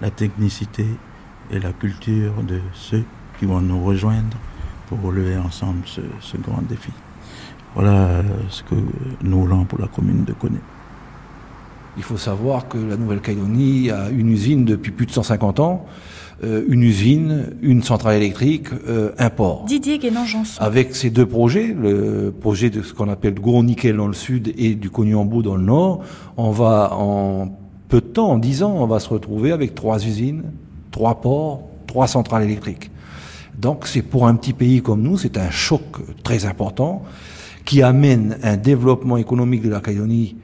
la technicité et la culture de ceux qui vont nous rejoindre pour relever ensemble ce, ce grand défi. Voilà ce que nous voulons pour la commune de Coné. Il faut savoir que la Nouvelle-Calédonie a une usine depuis plus de 150 ans, euh, une usine, une centrale électrique, euh, un port. Didier Guénan-Janson. Avec ces deux projets, le projet de ce qu'on appelle gros nickel dans le sud et du Cognambo dans le nord, on va en peu de temps, en dix ans, on va se retrouver avec trois usines, trois ports, trois centrales électriques. Donc c'est pour un petit pays comme nous, c'est un choc très important qui amène un développement économique de la Calédonie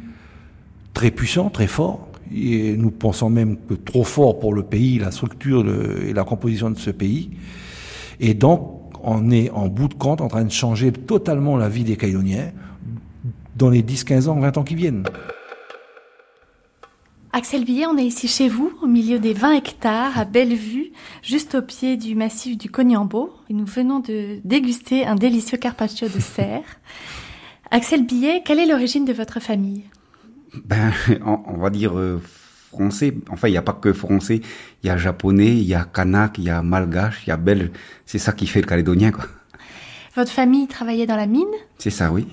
très puissant, très fort, et nous pensons même que trop fort pour le pays, la structure et la composition de ce pays. Et donc, on est en bout de compte en train de changer totalement la vie des Caïdoniens dans les 10, 15 ans, 20 ans qui viennent. Axel Billet, on est ici chez vous, au milieu des 20 hectares, à Bellevue, juste au pied du massif du Cognambo. Et nous venons de déguster un délicieux carpaccio de cerf. Axel Billet, quelle est l'origine de votre famille? Ben, on, va dire euh, français. Enfin, il n'y a pas que français. Il y a japonais, il y a kanak, il y a malgache, il y a belge. C'est ça qui fait le calédonien, quoi. Votre famille travaillait dans la mine? C'est ça, oui.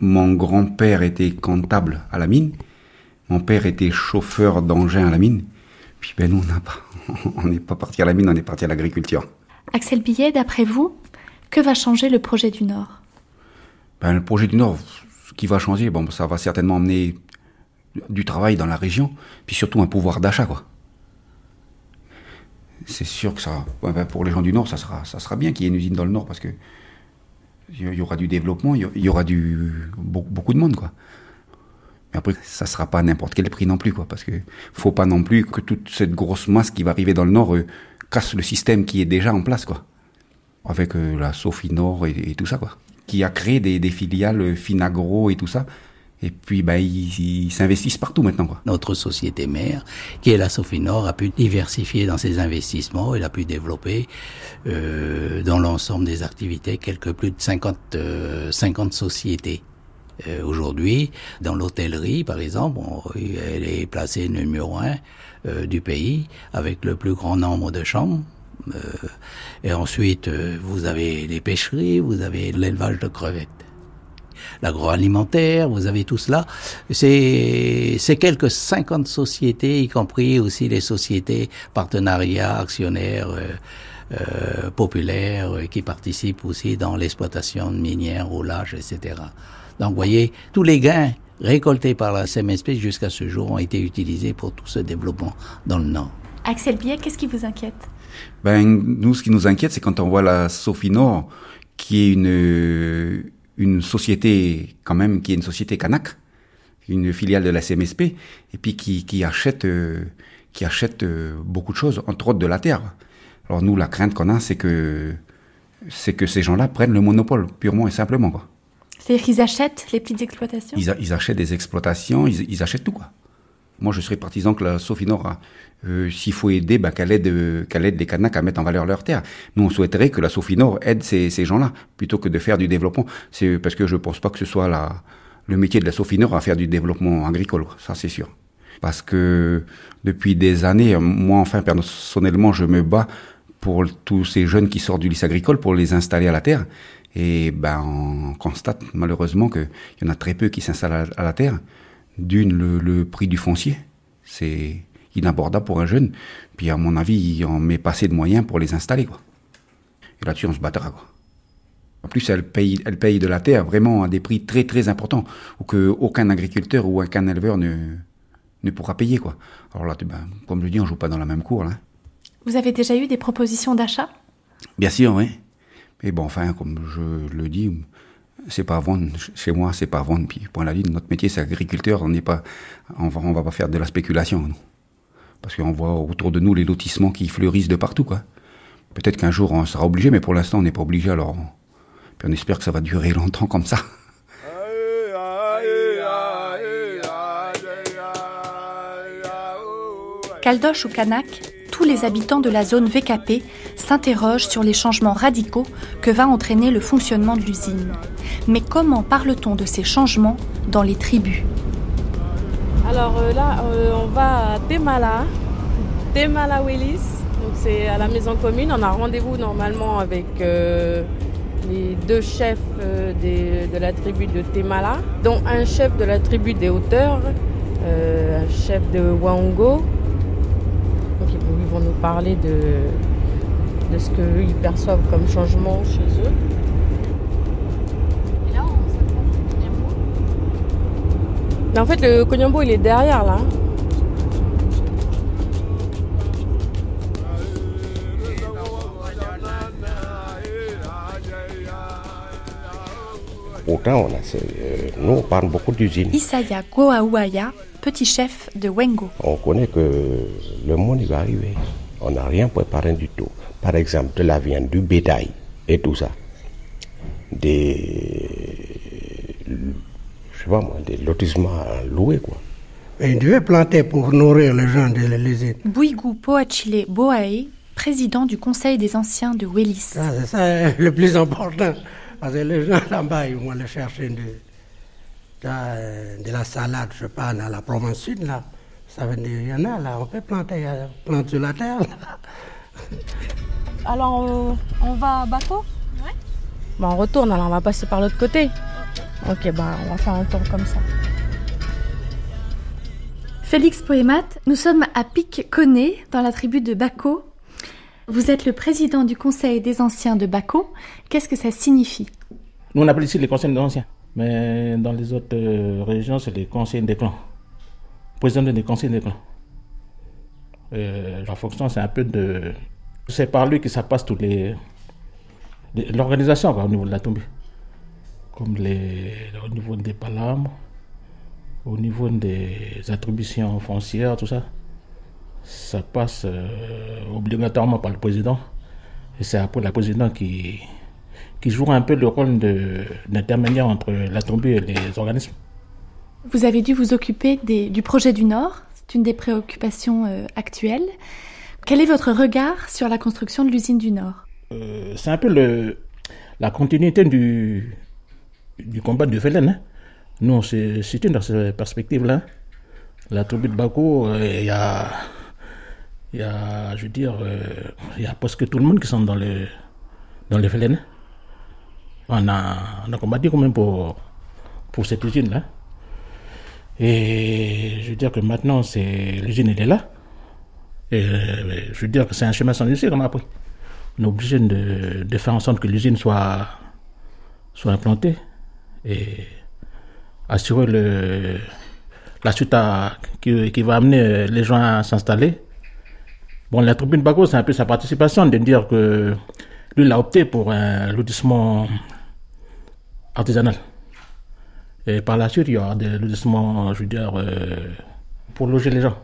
Mon grand-père était comptable à la mine. Mon père était chauffeur d'engin à la mine. Puis ben nous, on n'est pas, pas parti à la mine, on est parti à l'agriculture. Axel Billet, d'après vous, que va changer le projet du Nord? Ben, Le projet du Nord, ce qui va changer, bon, ça va certainement amener du travail dans la région, puis surtout un pouvoir d'achat, quoi. C'est sûr que ça, ben, pour les gens du Nord, ça sera, bien qu'il y ait une usine dans le Nord, parce que il y aura du développement, il y aura du, beaucoup de monde, quoi. Mais après, ça sera pas n'importe quel prix non plus, quoi, parce que faut pas non plus que toute cette grosse masse qui va arriver dans le Nord euh, casse le système qui est déjà en place, quoi. Avec euh, la Sophie Nord et, tout ça, quoi. Qui a créé des, des filiales euh, Finagro et tout ça, et puis, bah, ils, s'investissent partout maintenant. Quoi. Notre société mère, qui est la Sofinor, a pu diversifier dans ses investissements. Elle a pu développer euh, dans l'ensemble des activités quelques plus de 50, 50 euh, sociétés. Euh, Aujourd'hui, dans l'hôtellerie, par exemple, elle est placée numéro un euh, du pays, avec le plus grand nombre de chambres. Euh, et ensuite, vous avez les pêcheries, vous avez l'élevage de crevettes l'agroalimentaire, vous avez tout cela. C'est quelques 50 sociétés, y compris aussi les sociétés partenariats, actionnaires, euh, euh, populaires, euh, qui participent aussi dans l'exploitation minière, roulage, etc. Donc, vous voyez, tous les gains récoltés par la CMSP jusqu'à ce jour ont été utilisés pour tout ce développement dans le Nord. Axel Biet, qu'est-ce qui vous inquiète? Ben, nous, ce qui nous inquiète, c'est quand on voit la Sophie Nord, qui est une une société quand même qui est une société Kanak, une filiale de la CMSP, et puis qui, qui achète, euh, qui achète euh, beaucoup de choses, entre autres de la terre. Alors nous, la crainte qu'on a, c'est que, c'est que ces gens-là prennent le monopole, purement et simplement. Quoi. C'est-à-dire qu'ils achètent les petites exploitations? Ils, ils, achètent des exploitations, ils, ils, achètent tout. Quoi. Moi, je serais partisan que la Sofinor, euh, s'il faut aider, bah, qu'elle aide, euh, qu'elle aide les Kanaks à mettre en valeur leur terre. Nous, on souhaiterait que la Sofinor aide ces, gens-là, plutôt que de faire du développement. C'est parce que je pense pas que ce soit la, le métier de la Sofinor à faire du développement agricole, ça c'est sûr. Parce que depuis des années, moi, enfin, personnellement, je me bats pour tous ces jeunes qui sortent du lycée agricole pour les installer à la terre. Et ben, on constate malheureusement qu'il y en a très peu qui s'installent à la terre. D'une, le, le prix du foncier, c'est inabordable pour un jeune. Puis à mon avis, on met pas assez de moyens pour les installer. Quoi. Et là-dessus, on se battra. Quoi. En plus, elle paye, elle paye de la terre vraiment à des prix très très importants, ou que aucun agriculteur ou aucun éleveur ne, ne pourra payer. Quoi. Alors là, ben, comme je dis, on joue pas dans la même cour. Là. Vous avez déjà eu des propositions d'achat? Bien sûr, oui. Mais bon, enfin, comme je le dis, c'est pas vendre. Chez moi, c'est pas vendre. Puis, point la ligne, notre métier, c'est agriculteur. On n'est pas, on va, va pas faire de la spéculation. Nous. Parce qu'on voit autour de nous les lotissements qui fleurissent de partout, quoi. Peut-être qu'un jour on sera obligé, mais pour l'instant on n'est pas obligé. Alors, puis on espère que ça va durer longtemps comme ça. Caldoche ou Kanak, tous les habitants de la zone VKP s'interrogent sur les changements radicaux que va entraîner le fonctionnement de l'usine. Mais comment parle-t-on de ces changements dans les tribus? Alors euh, là, euh, on va à Temala, Temala Willis. C'est à la maison commune. On a rendez-vous normalement avec euh, les deux chefs de la tribu de Temala, dont un chef de la tribu des hauteurs, un chef de Wango. Donc ils vont- nous parler de, de ce qu'ils perçoivent comme changement chez eux. Mais en fait, le Konyambo, il est derrière là. Pourtant, on a, euh, nous, on parle beaucoup d'usines. Isaya Goaouaya, petit chef de Wengo. On connaît que le monde il va arriver. On n'a rien préparé du tout. Par exemple, de la viande, du bétail et tout ça. Des. Je sais pas moi, des lotissements à louer, quoi. Mais il devait planter pour nourrir les gens de l'usine. Bouigou Poachile Boae, président du conseil des anciens de Wellis. Ça, c'est ça le plus important. Parce que les gens là-bas, ils vont aller chercher de, de, de la salade, je sais pas, dans la province sud, là. Ça veut dire, il y en a là, on peut planter, il y a plante sur la terre. là. Alors, euh, on va à bateau? Ouais. Bah, on retourne, alors on va passer par l'autre côté. Ok, bah, on va faire un tour comme ça. Félix Poémat, nous sommes à Pic-Coné, dans la tribu de Bako. Vous êtes le président du conseil des anciens de Bako. Qu'est-ce que ça signifie? Nous, on appelle ici les conseils des anciens. Mais dans les autres euh, régions, c'est les conseils des clans. Président des conseils des clans. Euh, la fonction, c'est un peu de. C'est par lui que ça passe toutes les. L'organisation au niveau de la tombée. Comme les, au niveau des palambres, au niveau des attributions foncières, tout ça. Ça passe euh, obligatoirement par le président. Et c'est après le président qui, qui jouera un peu le rôle d'intermédiaire entre la tombée et les organismes. Vous avez dû vous occuper des- du projet du Nord. C'est une des préoccupations euh, actuelles. Quel est votre regard sur la construction de l'usine du Nord? Euh, c'est un peu le, la continuité du, du combat de Velen. hein. Nous, on s'est situé dans cette perspective-là. La tribu de Bako, euh, il y, a, il y a, je veux dire, euh, il y a presque tout le monde qui sont dans le, dans le Velen. On a, on a combattu quand même pour, pour cette usine-là. Et je veux dire que maintenant, l'usine, elle est là. Et euh, je veux dire que c'est un chemin sans issue qu'on a appris. On est obligé de, de faire en sorte que l'usine soit, soit implantée et assurer le, la suite à- qui, qui va amener les gens à s'installer. Bon, la tribune Bago, c'est un peu sa participation de dire que lui, il a opté pour un lotissement artisanal. Et par la suite, il y aura des lotissements, je veux dire, euh, pour loger les gens.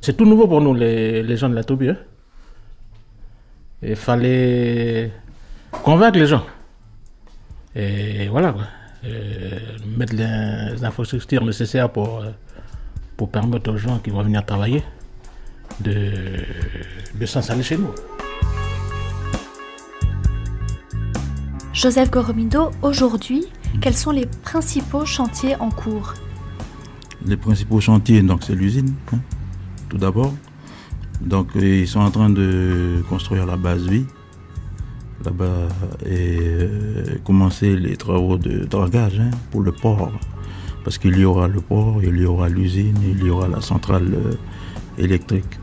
C'est tout nouveau pour nous, les, les gens de la tribu. hein. Il fallait convaincre les gens. Et voilà, quoi. Euh, mettre les infrastructures nécessaires pour, euh, pour permettre aux gens qui vont venir travailler de, de s'installer chez nous. Joseph Goromindo, aujourd'hui, quels sont les principaux chantiers en cours? Les principaux chantiers, donc c'est l'usine, hein, tout d'abord. Donc ils sont en train de construire la base vie là-bas et euh, commencer les travaux de dragage hein, pour le port. Parce qu'il y aura le port, il y aura l'usine, il y aura la centrale euh, électrique.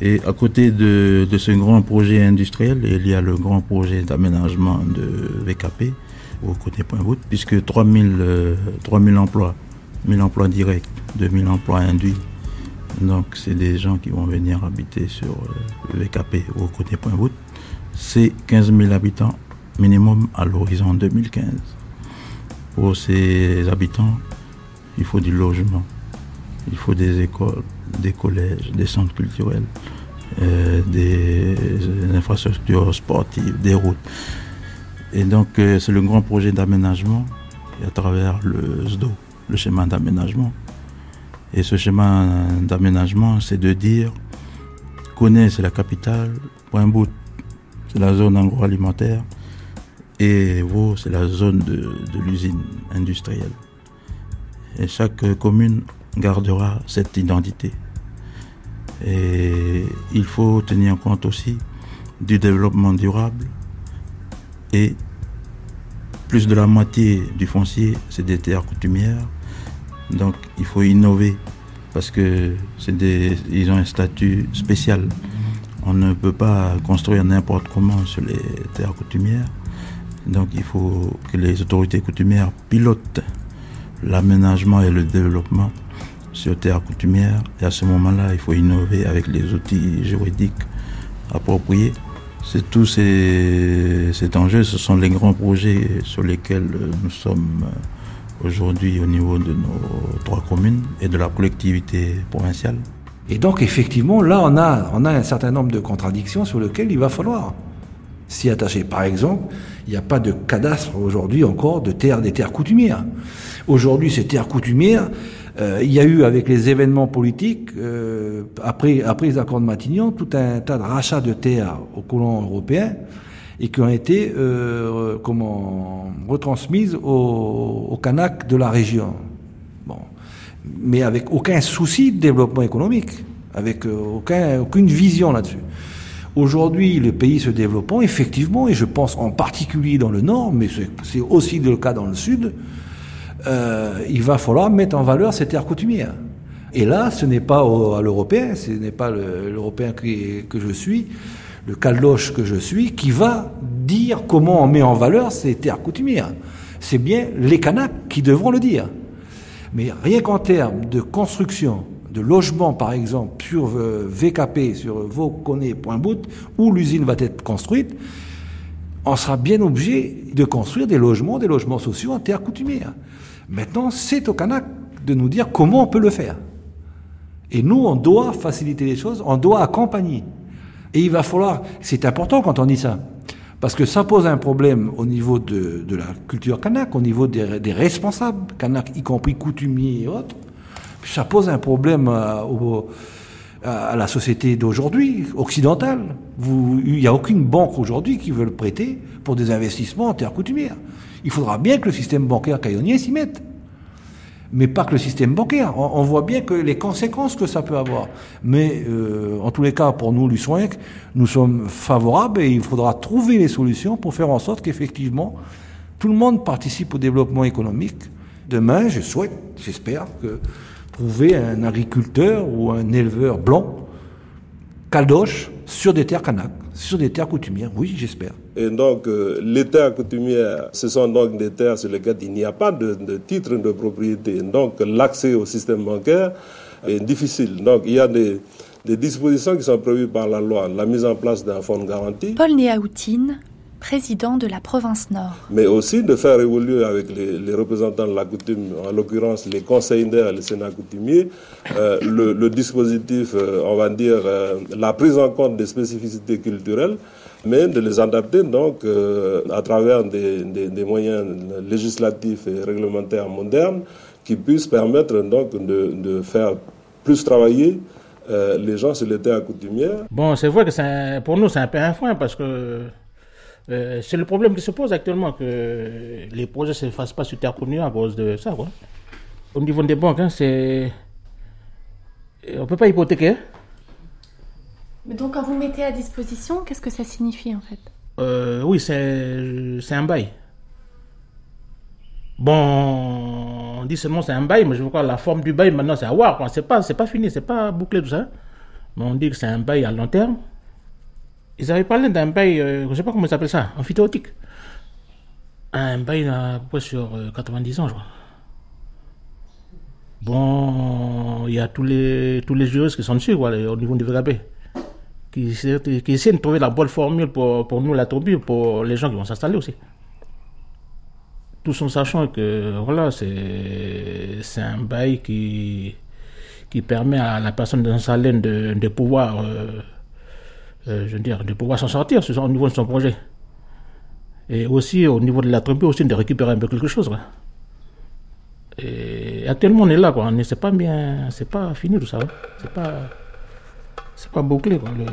Et à côté de, ce grand projet industriel, il y a le grand projet d'aménagement de VKP au côté Point Route, puisque 3000, 3000 euh, emplois, 1000 emplois directs, 2000 emplois induits. Donc c'est des gens qui vont venir habiter sur le VKP au côté Point Route c'est 15 000 habitants minimum à l'horizon 2015. Pour ces habitants, il faut du logement, il faut des écoles, des collèges, des centres culturels, euh, des infrastructures sportives, des routes. Et donc euh, c'est le grand projet d'aménagement à travers le SDO, le schéma d'aménagement. Et ce schéma d'aménagement, c'est de dire, connaît c'est la capitale, point bout, c'est la zone agroalimentaire, et Vaud, c'est la zone de, l'usine industrielle. Et chaque commune gardera cette identité. Il faut tenir compte aussi du développement durable et plus de la moitié du foncier, c'est des terres coutumières. Donc il faut innover parce que ont un statut spécial. On ne peut pas construire n'importe comment sur les terres coutumières. Donc il faut que les autorités coutumières pilotent l'aménagement et le développement sur terres coutumières. Et à ce moment-là, il faut innover avec les outils juridiques appropriés. C'est tout cet enjeu, ce sont les grands projets sur lesquels nous sommes aujourd'hui au niveau de nos trois communes et de la collectivité provinciale. Et donc effectivement, là, on a, on a un certain nombre de contradictions sur lesquelles il va falloir s'y attacher. Par exemple, il n'y a pas de cadastre aujourd'hui encore de terres, des terres coutumières. Aujourd'hui, ces terres coutumières, euh, il y a eu avec les événements politiques, euh, après, après les accords de Matignon, tout un tas de rachats de terres aux colons européens et qui ont été euh, comment, retransmises aux, aux Kanaks de la région mais avec aucun souci de développement économique, avec euh, aucun, aucune vision là-dessus. Aujourd'hui, le pays se développant, effectivement, et je pense en particulier dans le nord, mais c'est aussi le cas dans le sud, euh, il va falloir mettre en valeur ces terres coutumières. Et là, ce n'est pas à l'européen, ce n'est pas l'européen que je suis, le caldoche que je suis, qui va dire comment on met en valeur ces terres coutumières. C'est bien les Kanaks qui devront le dire. Mais rien qu'en termes de construction, de logement par exemple, sur VKP, sur Vauconé, Point Bout, où l'usine va être construite, on sera bien obligé de construire des logements, des logements sociaux en terre coutumière. Maintenant, c'est au Canac de nous dire comment on peut le faire. Et nous, on doit faciliter les choses, on doit accompagner. Et il va falloir, c'est important quand on dit ça, parce que ça pose un problème au niveau de, la culture kanak, au niveau des, responsables kanak, y compris coutumiers et autres. Ça pose un problème à, à la société d'aujourd'hui, occidentale. il n'y a aucune banque aujourd'hui qui veut le prêter pour des investissements en terre coutumière. Il faudra bien que le système bancaire caillonnier s'y mette mais pas que le système bancaire. On, voit bien que les conséquences que ça peut avoir. Mais euh, en tous les cas, pour nous, l'USOINC, nous sommes favorables et il faudra trouver les solutions pour faire en sorte qu'effectivement, tout le monde participe au développement économique. Demain, je souhaite, j'espère, que trouver un agriculteur ou un éleveur blanc, caldoche, sur des terres kanak, sur des terres coutumières, oui, j'espère. Et donc, euh, les terres coutumières, ce sont donc des terres sur lesquelles il n'y a pas de, titre de propriété. Donc, l'accès au système bancaire est difficile. Donc, il y a des, dispositions qui sont prévues par la loi, la mise en place d'un fonds de garantie. Paul Néaoutine, président de la province Nord. Mais aussi de faire évoluer avec les, représentants de la coutume, en l'occurrence les conseils d'air, les sénats coutumiers, euh, le, dispositif, euh, on va dire, euh, la prise en compte des spécificités culturelles, mais de les adapter donc à travers des, des, moyens législatifs et réglementaires modernes qui puisse permettre donc de, de faire plus travailler euh, les gens sur les terres coutumières. Bon, c'est vrai que pour nous, c'est un peu un frein parce que euh, c'est le problème qui se pose actuellement, que les projets ne se fassent pas sur terre coutumière à cause de ça. Quoi. Au niveau des banques, hein, c'est... on ne peut pas hypothéquer. Mais donc quand vous mettez à disposition, qu'est-ce que ça signifie en fait? Euh, Oui, c'est un bail. Bon, on dit seulement c'est un bail, mais je vois la forme du bail maintenant c'est à voir. C'est pas, c'est pas fini, c'est pas bouclé tout ça. Mais on dit que c'est un bail à long terme. Ils avaient parlé d'un bail, euh, je sais pas comment ils appellent ça, amphithéotique. Un bail à peu près sur 90 euh, ans, je crois. Bon, il y a tous les, tous les juristes qui sont dessus, au niveau du VKP. Qui, qui, essaient de trouver la bonne formule pour, pour nous, la tribu, pour les gens qui vont s'installer aussi tout en sachant que voilà, c'est un bail qui, qui permet à la personne de Salène de, de pouvoir, euh, euh, je veux dire, de pouvoir s'en sortir au niveau de son projet. Et aussi au niveau de la tribu, aussi de récupérer un peu quelque chose. Et actuellement, on est là, quoi. C'est pas bien, c'est pas fini tout ça. Hein. C'est pas, c'est pas bouclé, quoi. Le,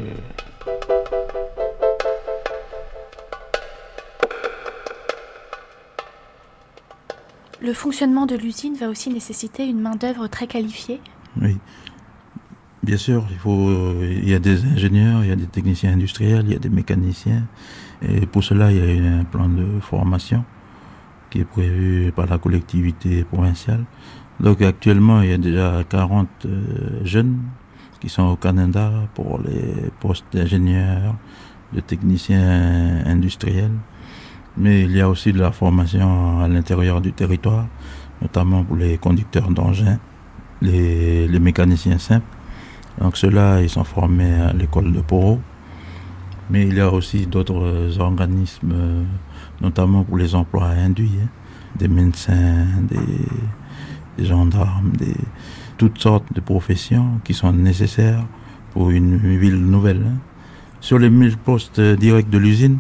Le fonctionnement de l'usine va aussi nécessiter une main-d'œuvre très qualifiée Oui. Bien sûr, il, faut, il y a des ingénieurs, il y a des techniciens industriels, il y a des mécaniciens. Et pour cela, il y a un plan de formation qui est prévu par la collectivité provinciale. Donc actuellement, il y a déjà 40 euh, jeunes qui sont au Canada pour les postes d'ingénieurs, de techniciens industriels mais il y a aussi de la formation à l'intérieur du territoire, notamment pour les conducteurs d'engins, les, mécaniciens simples. Donc ceux-là, ils sont formés à l'école de Poro. Mais il y a aussi d'autres organismes, notamment pour les emplois induits, hein. des médecins, des, gendarmes, des, toutes sortes de professions qui sont nécessaires pour une ville nouvelle. Hein. Sur les 1000 postes directs de l'usine,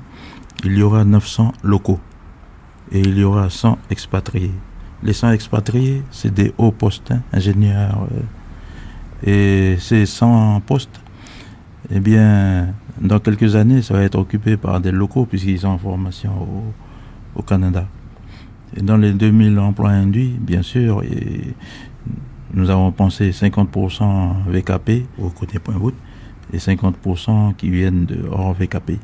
il y aura 900 locaux et il y aura 100 expatriés. Les 100 expatriés, c'est des hauts postes, hein, ingénieurs. Euh, et ces 100 postes, eh bien, dans quelques années, ça va être occupé par des locaux puisqu'ils sont en formation au, Canada. Dans les 2000 emplois induits, bien sûr, nous avons pensé 50% VKP au côté point bout et 50% qui viennent de hors VKP.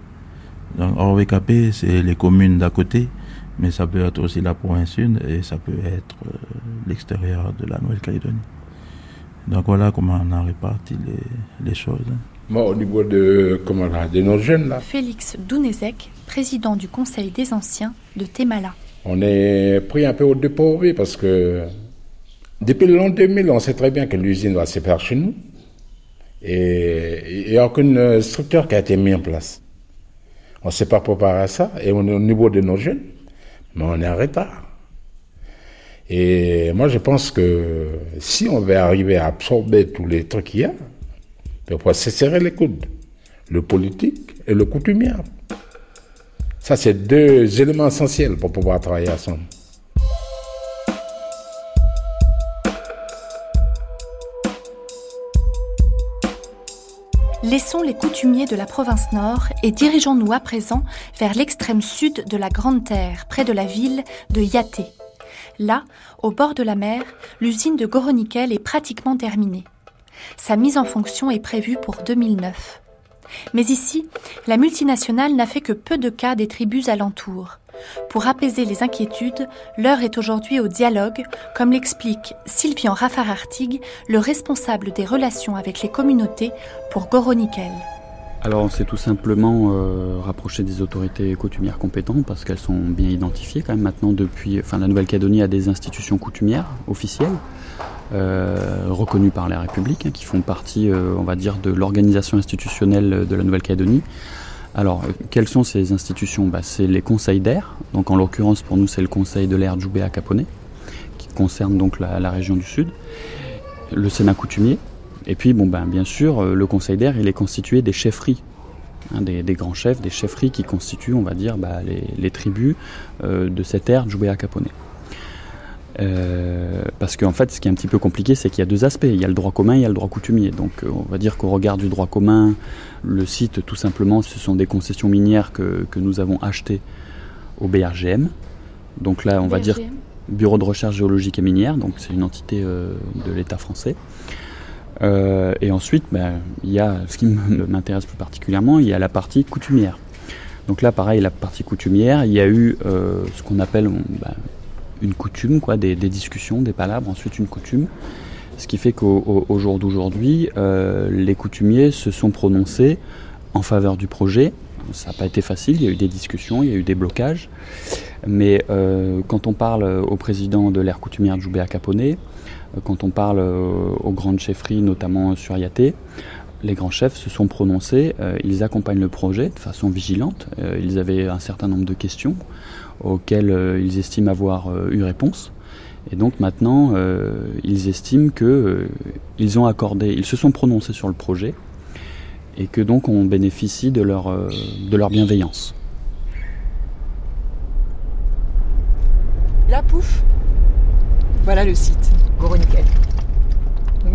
Donc, VKP, c'est les communes d'à côté, mais ça peut être aussi la province sud et ça peut être euh, l'extérieur de la Nouvelle-Calédonie. Donc voilà comment on a réparti les, choses. Hein. au niveau de, comment de nos jeunes, là. Félix Dounezek, président du Conseil des Anciens de Temala. On est pris un peu au dépourvu parce que depuis l'an 2000, on sait très bien que l'usine va se faire chez nous. Et il n'y a aucune structure qui a été mise en place. On ne s'est pas préparé à ça et on est au niveau de nos jeunes, mais on est en retard. Et moi, je pense que si on veut arriver à absorber tous les trucs qu'il y a, il faut se serrer les coudes. Le politique et le coutumier. Ça, c'est deux éléments essentiels pour pouvoir travailler ensemble. Laissons les coutumiers de la province nord et dirigeons-nous à présent vers l'extrême sud de la Grande Terre, près de la ville de Yaté. Là, au bord de la mer, l'usine de Goronickel est pratiquement terminée. Sa mise en fonction est prévue pour 2009. Mais ici, la multinationale n'a fait que peu de cas des tribus alentours. Pour apaiser les inquiétudes, l'heure est aujourd'hui au dialogue, comme l'explique Sylvian Raffarartig, le responsable des relations avec les communautés pour Goronickel. Alors on s'est tout simplement euh, rapproché des autorités coutumières compétentes parce qu'elles sont bien identifiées quand même maintenant depuis, enfin la Nouvelle-Calédonie a des institutions coutumières officielles euh, reconnues par la République hein, qui font partie, euh, on va dire, de l'organisation institutionnelle de la Nouvelle-Calédonie. Alors, quelles sont ces institutions? Bah, C'est les conseils d'air. Donc, en l'occurrence, pour nous, c'est le conseil de l'air Djoubéa Caponet, qui concerne donc la, région du Sud. Le Sénat coutumier. Et puis, bon, ben, bien sûr, euh, le conseil d'air, il est constitué des chefferies. Hein, des, grands chefs, des chefferies qui constituent, on va dire, bah, les, tribus euh, de cette aire Djoubéa Caponet. Euh, parce qu'en fait, ce qui est un petit peu compliqué, c'est qu'il y a deux aspects. Il y a le droit commun et il y a le droit coutumier. Donc, on va dire qu'au regard du droit commun, le site, tout simplement, ce sont des concessions minières que, que nous avons achetées au BRGM. Donc là, on va dire Bureau de recherche géologique et minière. Donc, c'est une entité euh, de l'État français. Euh, et ensuite, ben, il y a ce qui m'intéresse plus particulièrement, il y a la partie coutumière. Donc là, pareil, la partie coutumière, il y a eu euh, ce qu'on appelle ben, une coutume, quoi, des, discussions, des palabres, ensuite une coutume. Ce qui fait qu'au jour d'aujourd'hui, euh, les coutumiers se sont prononcés en faveur du projet. Ça n'a pas été facile, il y a eu des discussions, il y a eu des blocages. Mais quand on parle au président de l'ère coutumière de Joubert Caponet, euh, quand on parle euh, aux grandes chefferies, notamment sur Yaté, les grands chefs se sont prononcés, euh, ils accompagnent le projet de façon vigilante. Euh, ils avaient un certain nombre de questions auxquelles euh, ils estiment avoir eu réponse. Et donc maintenant, ils estiment que ils ont accordé, ils se sont prononcés sur le projet et que donc on bénéficie de leur, de leur bienveillance. La pouf, voilà le site, Goro-Nickel. Donc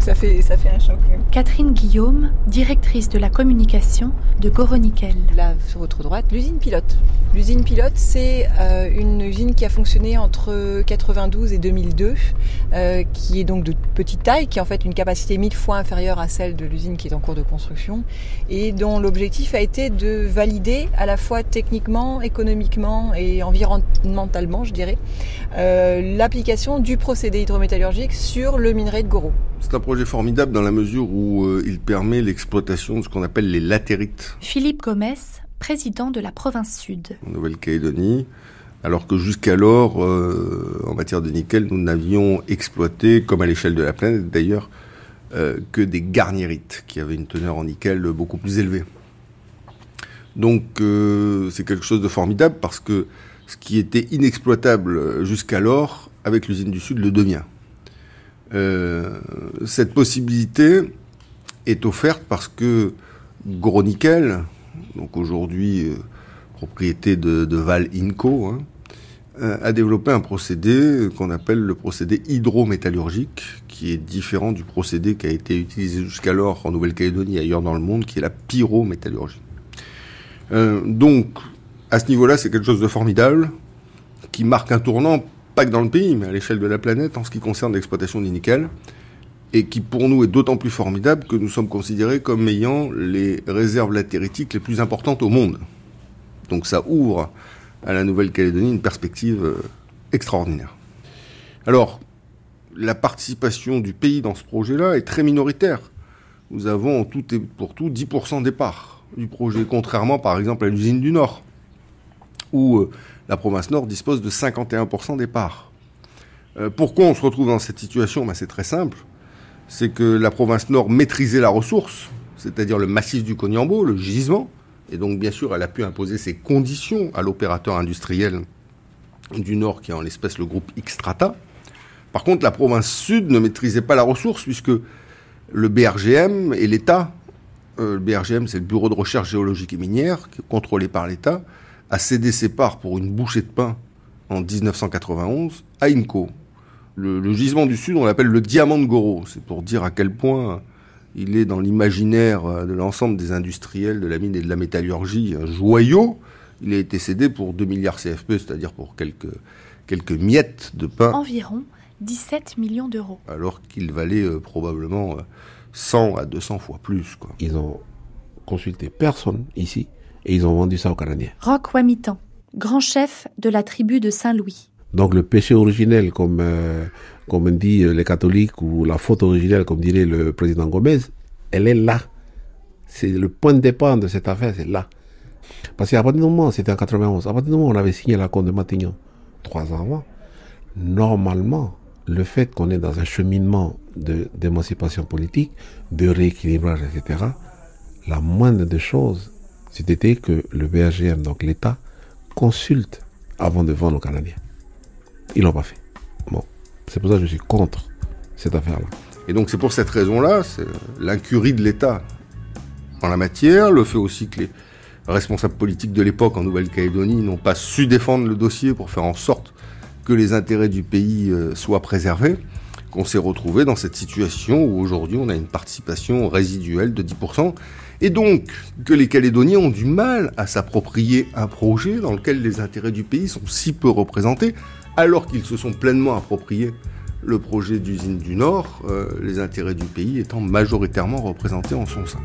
ça fait, ça fait un choc. Catherine Guillaume, directrice de la communication de Goronickel. Là, sur votre droite, l'usine pilote. L'usine pilote, c'est euh, une usine qui a fonctionné entre 92 et 2002, euh, qui est donc de petite taille, qui a en fait une capacité mille fois inférieure à celle de l'usine qui est en cours de construction, et dont l'objectif a été de valider à la fois techniquement, économiquement et environnementalement, je dirais, euh, l'application du procédé hydrométallurgique sur le minerai de Goro. C'est un projet formidable dans la mesure où euh, il permet l'exploitation de ce qu'on appelle les latérites. Philippe Gomez, président de la province sud. En Nouvelle-Calédonie, alors que jusqu'alors, euh, en matière de nickel, nous n'avions exploité, comme à l'échelle de la planète d'ailleurs, euh, que des garnierites, qui avaient une teneur en nickel beaucoup plus élevée. Donc c'est quelque chose de formidable parce que ce qui était inexploitable jusqu'alors, avec l'usine du Sud, le devient. Euh, cette possibilité est offerte parce que Gros Nickel, donc aujourd'hui euh, propriété de, Val Inco, hein, euh, a développé un procédé qu'on appelle le procédé hydrométallurgique, qui est différent du procédé qui a été utilisé jusqu'alors en Nouvelle-Calédonie et ailleurs dans le monde, qui est la pyrométallurgie. Donc, à ce niveau-là, c'est quelque chose de formidable, qui marque un tournant pas que dans le pays, mais à l'échelle de la planète en ce qui concerne l'exploitation du nickel, et qui pour nous est d'autant plus formidable que nous sommes considérés comme ayant les réserves latéritiques les plus importantes au monde. Donc ça ouvre à la Nouvelle-Calédonie une perspective euh, extraordinaire. Alors, la participation du pays dans ce projet-là est très minoritaire. Nous avons en tout et pour tout 10% des parts du projet, contrairement par exemple à l'usine du Nord, où euh, la province Nord dispose de 51% des parts. Euh, pourquoi on se retrouve dans cette situation? Ben, C'est très simple. C'est que la province Nord maîtrisait la ressource, c'est-à-dire le massif du Cognambo, le gisement, et donc bien sûr elle a pu imposer ses conditions à l'opérateur industriel du Nord, qui est en l'espèce le groupe Xtrata. Par contre, la province Sud ne maîtrisait pas la ressource, puisque le BRGM et l'État, euh, le BRGM c'est le Bureau de recherche géologique et minière, contrôlé par l'État, a cédé ses parts pour une bouchée de pain en 1991 à INCO. Le, le gisement du Sud, on l'appelle le diamant de Goro. C'est pour dire à quel point il est dans l'imaginaire de l'ensemble des industriels de la mine et de la métallurgie un joyau. Il a été cédé pour 2 milliards CFP, c'est-à-dire pour quelques, quelques miettes de pain. Environ 17 millions d'euros. Alors qu'il valait euh, probablement 100 à 200 fois plus. Quoi. Ils ont consulté personne ici et ils ont vendu ça aux Canadiens. Roch Wamitan, grand chef de la tribu de Saint-Louis. Donc le péché originel, comme, euh, comme dit les catholiques, ou la faute originelle, comme dirait le président Gomez, elle est là. C'est le point de départ de cette affaire, c'est là. Parce qu'à partir du moment, c'était en 91, à partir du moment où on avait signé l'accord de Matignon, trois ans avant, normalement, le fait qu'on est dans un cheminement d'émancipation politique, de rééquilibrage, etc., la moindre des choses, c'était que le BRGM, donc l'État, consulte avant de vendre aux Canadiens. Ils l'ont pas fait. Bon, c'est pour ça que je suis contre cette affaire-là. Et donc c'est pour cette raison-là, c'est l'incurie de l'État en la matière, le fait aussi que les responsables politiques de l'époque en Nouvelle-Calédonie n'ont pas su défendre le dossier pour faire en sorte que les intérêts du pays soient préservés qu'on s'est retrouvé dans cette situation où aujourd'hui on a une participation résiduelle de 10%, et donc que les Calédoniens ont du mal à s'approprier un projet dans lequel les intérêts du pays sont si peu représentés, alors qu'ils se sont pleinement appropriés le projet d'usine du Nord, euh, les intérêts du pays étant majoritairement représentés en son sein.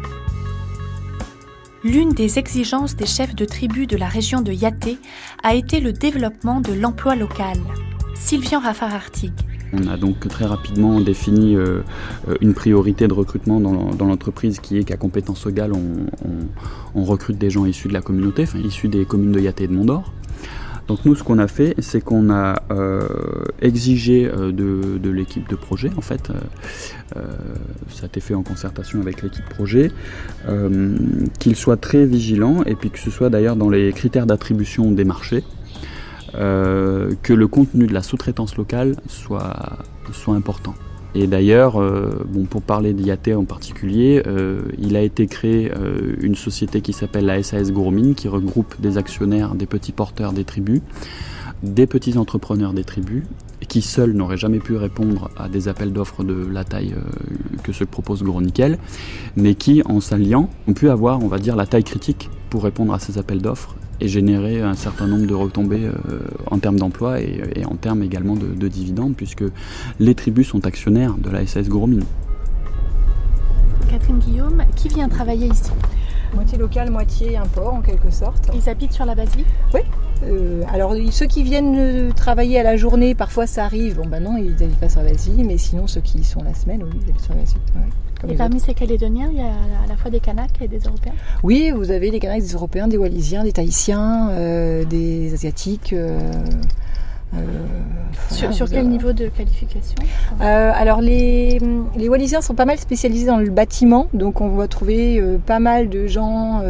L'une des exigences des chefs de tribu de la région de Yaté a été le développement de l'emploi local. Sylvian Raffarartig. On a donc très rapidement défini euh, une priorité de recrutement dans, l'entreprise qui est qu'à compétences égales, on, recrute des gens issus de la communauté, enfin issus des communes de Yaté et de Mondor. Donc nous, ce qu'on a fait, c'est qu'on a euh, exigé euh, de, l'équipe de projet, en fait, ça a été fait en concertation avec l'équipe projet, qu'il soit très vigilant et puis que ce soit d'ailleurs dans les critères d'attribution des marchés. Euh, que le contenu de la sous-traitance locale soit, important. Et d'ailleurs, euh, bon, pour parler d'IAT en particulier, euh, il a été créé une société qui s'appelle la SAS Gourmine, qui regroupe des actionnaires, des petits porteurs des tribus, des petits entrepreneurs des tribus, qui seuls n'auraient jamais pu répondre à des appels d'offres de la taille que que propose Gros Nickel, mais qui, en s'alliant, ont pu avoir, on va dire, la taille critique pour répondre à ces appels d'offres et générer un certain nombre de retombées euh, en termes d'emploi et, en termes également de, dividendes, puisque les tribus sont actionnaires de la SAS Gourmine. Catherine Guillaume, qui vient travailler ici? Moitié local, moitié import en quelque sorte. Ils habitent sur la base vie? Oui. Euh, alors ceux qui viennent euh, travailler à la journée, parfois ça arrive. Bon ben non, ils n'habitent pas sur la base vie, mais sinon ceux qui sont la semaine, oui, ils habitent sur la base vie et parmi ces Calédoniens, il y a à la fois des Kanaks et des Européens Oui, vous avez des Kanaks, des Européens, des Wallisiens, des Tahitiens, euh, des Asiatiques. Euh, euh, sur, quel niveau de qualification Alors les, les Wallisiens sont pas mal spécialisés dans le bâtiment, donc on va trouver pas mal de gens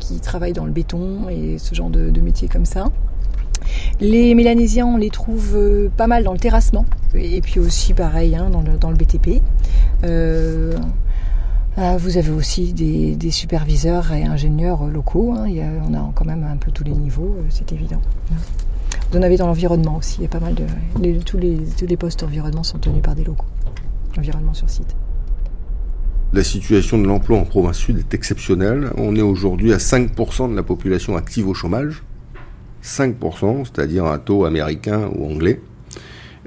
qui travaillent dans le béton et ce genre de, de métiers comme ça. Les Mélanésiens, on les trouve pas mal dans le terrassement, et puis aussi pareil hein, dans, le, BTP. Euh, euh, vous avez aussi des, superviseurs et ingénieurs locaux. Hein. on a quand même un peu tous les niveaux, euh, c'est évident. Vous en avez dans l'environnement aussi. Il pas mal de tous, les, tous les postes environnement sont tenus par des locaux. Environnement sur site. La situation de l'emploi en province sud est exceptionnelle. On est aujourd'hui à 5% de la population active au chômage. 5%, c'est-à-dire un taux américain ou anglais.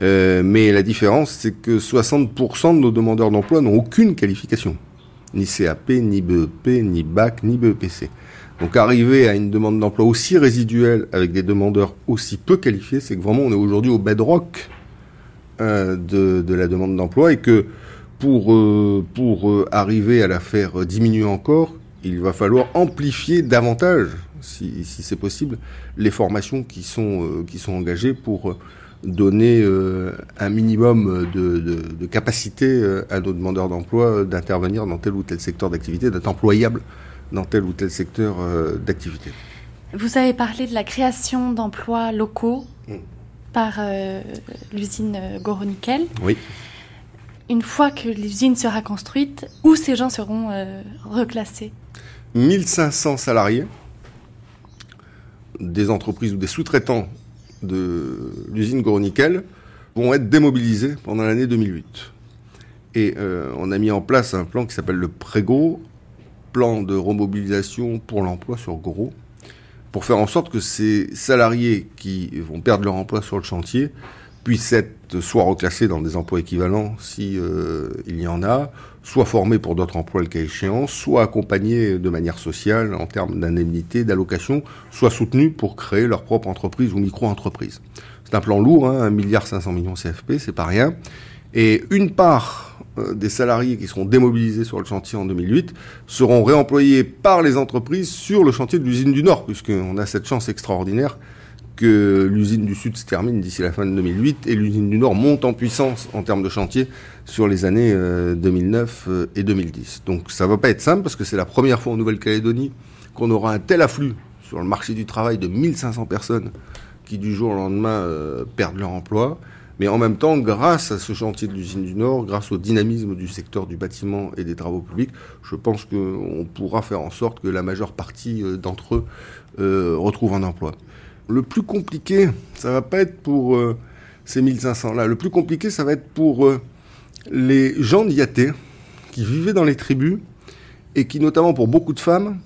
Euh, mais la différence, c'est que 60% de nos demandeurs d'emploi n'ont aucune qualification. Ni CAP, ni BEP, ni BAC, ni BEPC. Donc arriver à une demande d'emploi aussi résiduelle avec des demandeurs aussi peu qualifiés, c'est que vraiment on est aujourd'hui au bedrock euh, de, la demande d'emploi et que pour, pour euh, arriver à la faire diminuer encore, il va falloir amplifier davantage, si, si c'est possible, les formations qui sont, euh, qui sont engagées pour donner euh, un minimum de, capacité euh, à nos demandeurs d'emploi d'intervenir dans tel ou tel secteur d'activité, d'être employable dans tel ou tel secteur euh, d'activité. Vous avez parlé de la création d'emplois locaux mm. par l'usine Goro-Nickel. Oui. Une fois que l'usine sera construite, où ces gens seront reclassés? 1500 salariés, des entreprises ou des sous-traitants de l'usine Gros-Nickel vont être démobilisés pendant l'année 2008. Et euh, on a mis en place un plan qui s'appelle le Prégo, plan de remobilisation pour l'emploi sur Gros, pour faire en sorte que ces salariés qui vont perdre leur emploi sur le chantier puissent être soit reclassés dans des emplois équivalents si euh, y en a, soit formés pour d'autres emplois le cas échéant, soit accompagnés de manière sociale en termes d'indemnité, d'allocation, soit soutenus pour créer leur propre entreprise ou micro-entreprise. C'est un plan lourd, hein, 1 milliard 500 millions CFP, c'est pas rien. Et une part euh, des salariés qui seront démobilisés sur le chantier en 2008 seront réemployés par les entreprises sur le chantier de l'usine du Nord, puisqu'on a cette chance extraordinaire que l'usine du Sud se termine d'ici la fin de 2008 et l'usine du Nord monte en puissance en termes de chantier sur les années 2009 euh, euh, et 2010. Donc ça va pas être simple parce que c'est la première fois en Nouvelle-Calédonie qu'on aura un tel afflux sur le marché du travail de 1500 personnes qui du jour au lendemain euh, perdent leur emploi. Mais en même temps, grâce à ce chantier de l'usine du Nord, grâce au dynamisme du secteur du bâtiment et des travaux publics, je pense qu'on pourra faire en sorte que la majeure partie d'entre eux retrouvent un emploi. Le plus compliqué, ça va pas être pour euh, ces 1500-là. Le plus compliqué, ça va être pour euh, les gens d'Yaté qui vivaient dans les tribus et qui, notamment pour beaucoup de femmes,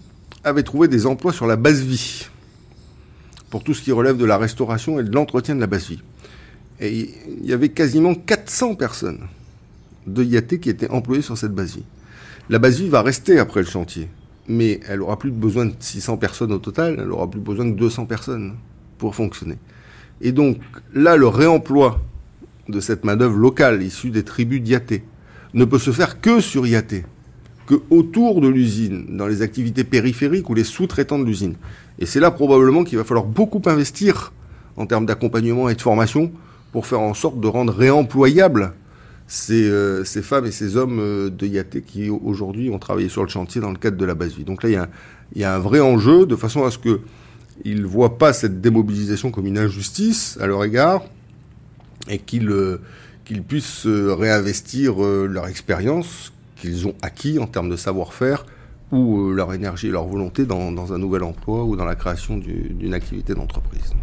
avaient trouvé des emplois sur la base vie, pour tout ce qui relève de la restauration et de l'entretien de la base vie. Et il y avait quasiment 400 personnes de Yaté qui étaient employées sur cette base vie. La base vie va rester après le chantier, mais elle aura plus besoin de 600 personnes au total, elle aura plus besoin de 200 personnes fonctionner. Et donc là, le réemploi de cette main-d'œuvre locale issue des tribus d'Yaté ne peut se faire que sur Yaté, que autour de l'usine, dans les activités périphériques ou les sous-traitants de l'usine. Et c'est là probablement qu'il va falloir beaucoup investir en termes d'accompagnement et de formation pour faire en sorte de rendre réemployables ces, euh, femmes et ces hommes euh, de Yaté qui aujourd'hui ont travaillé sur le chantier dans le cadre de la base vie. Donc là, il y a un vrai enjeu de façon à ce que ils ne voient pas cette démobilisation comme une injustice à leur égard et qu'ils euh, puissent euh, réinvestir euh, leur expérience qu'ils ont acquis en termes de savoir-faire ou leur énergie et leur volonté dans, un nouvel emploi ou dans la création du- d'une activité d'entreprise.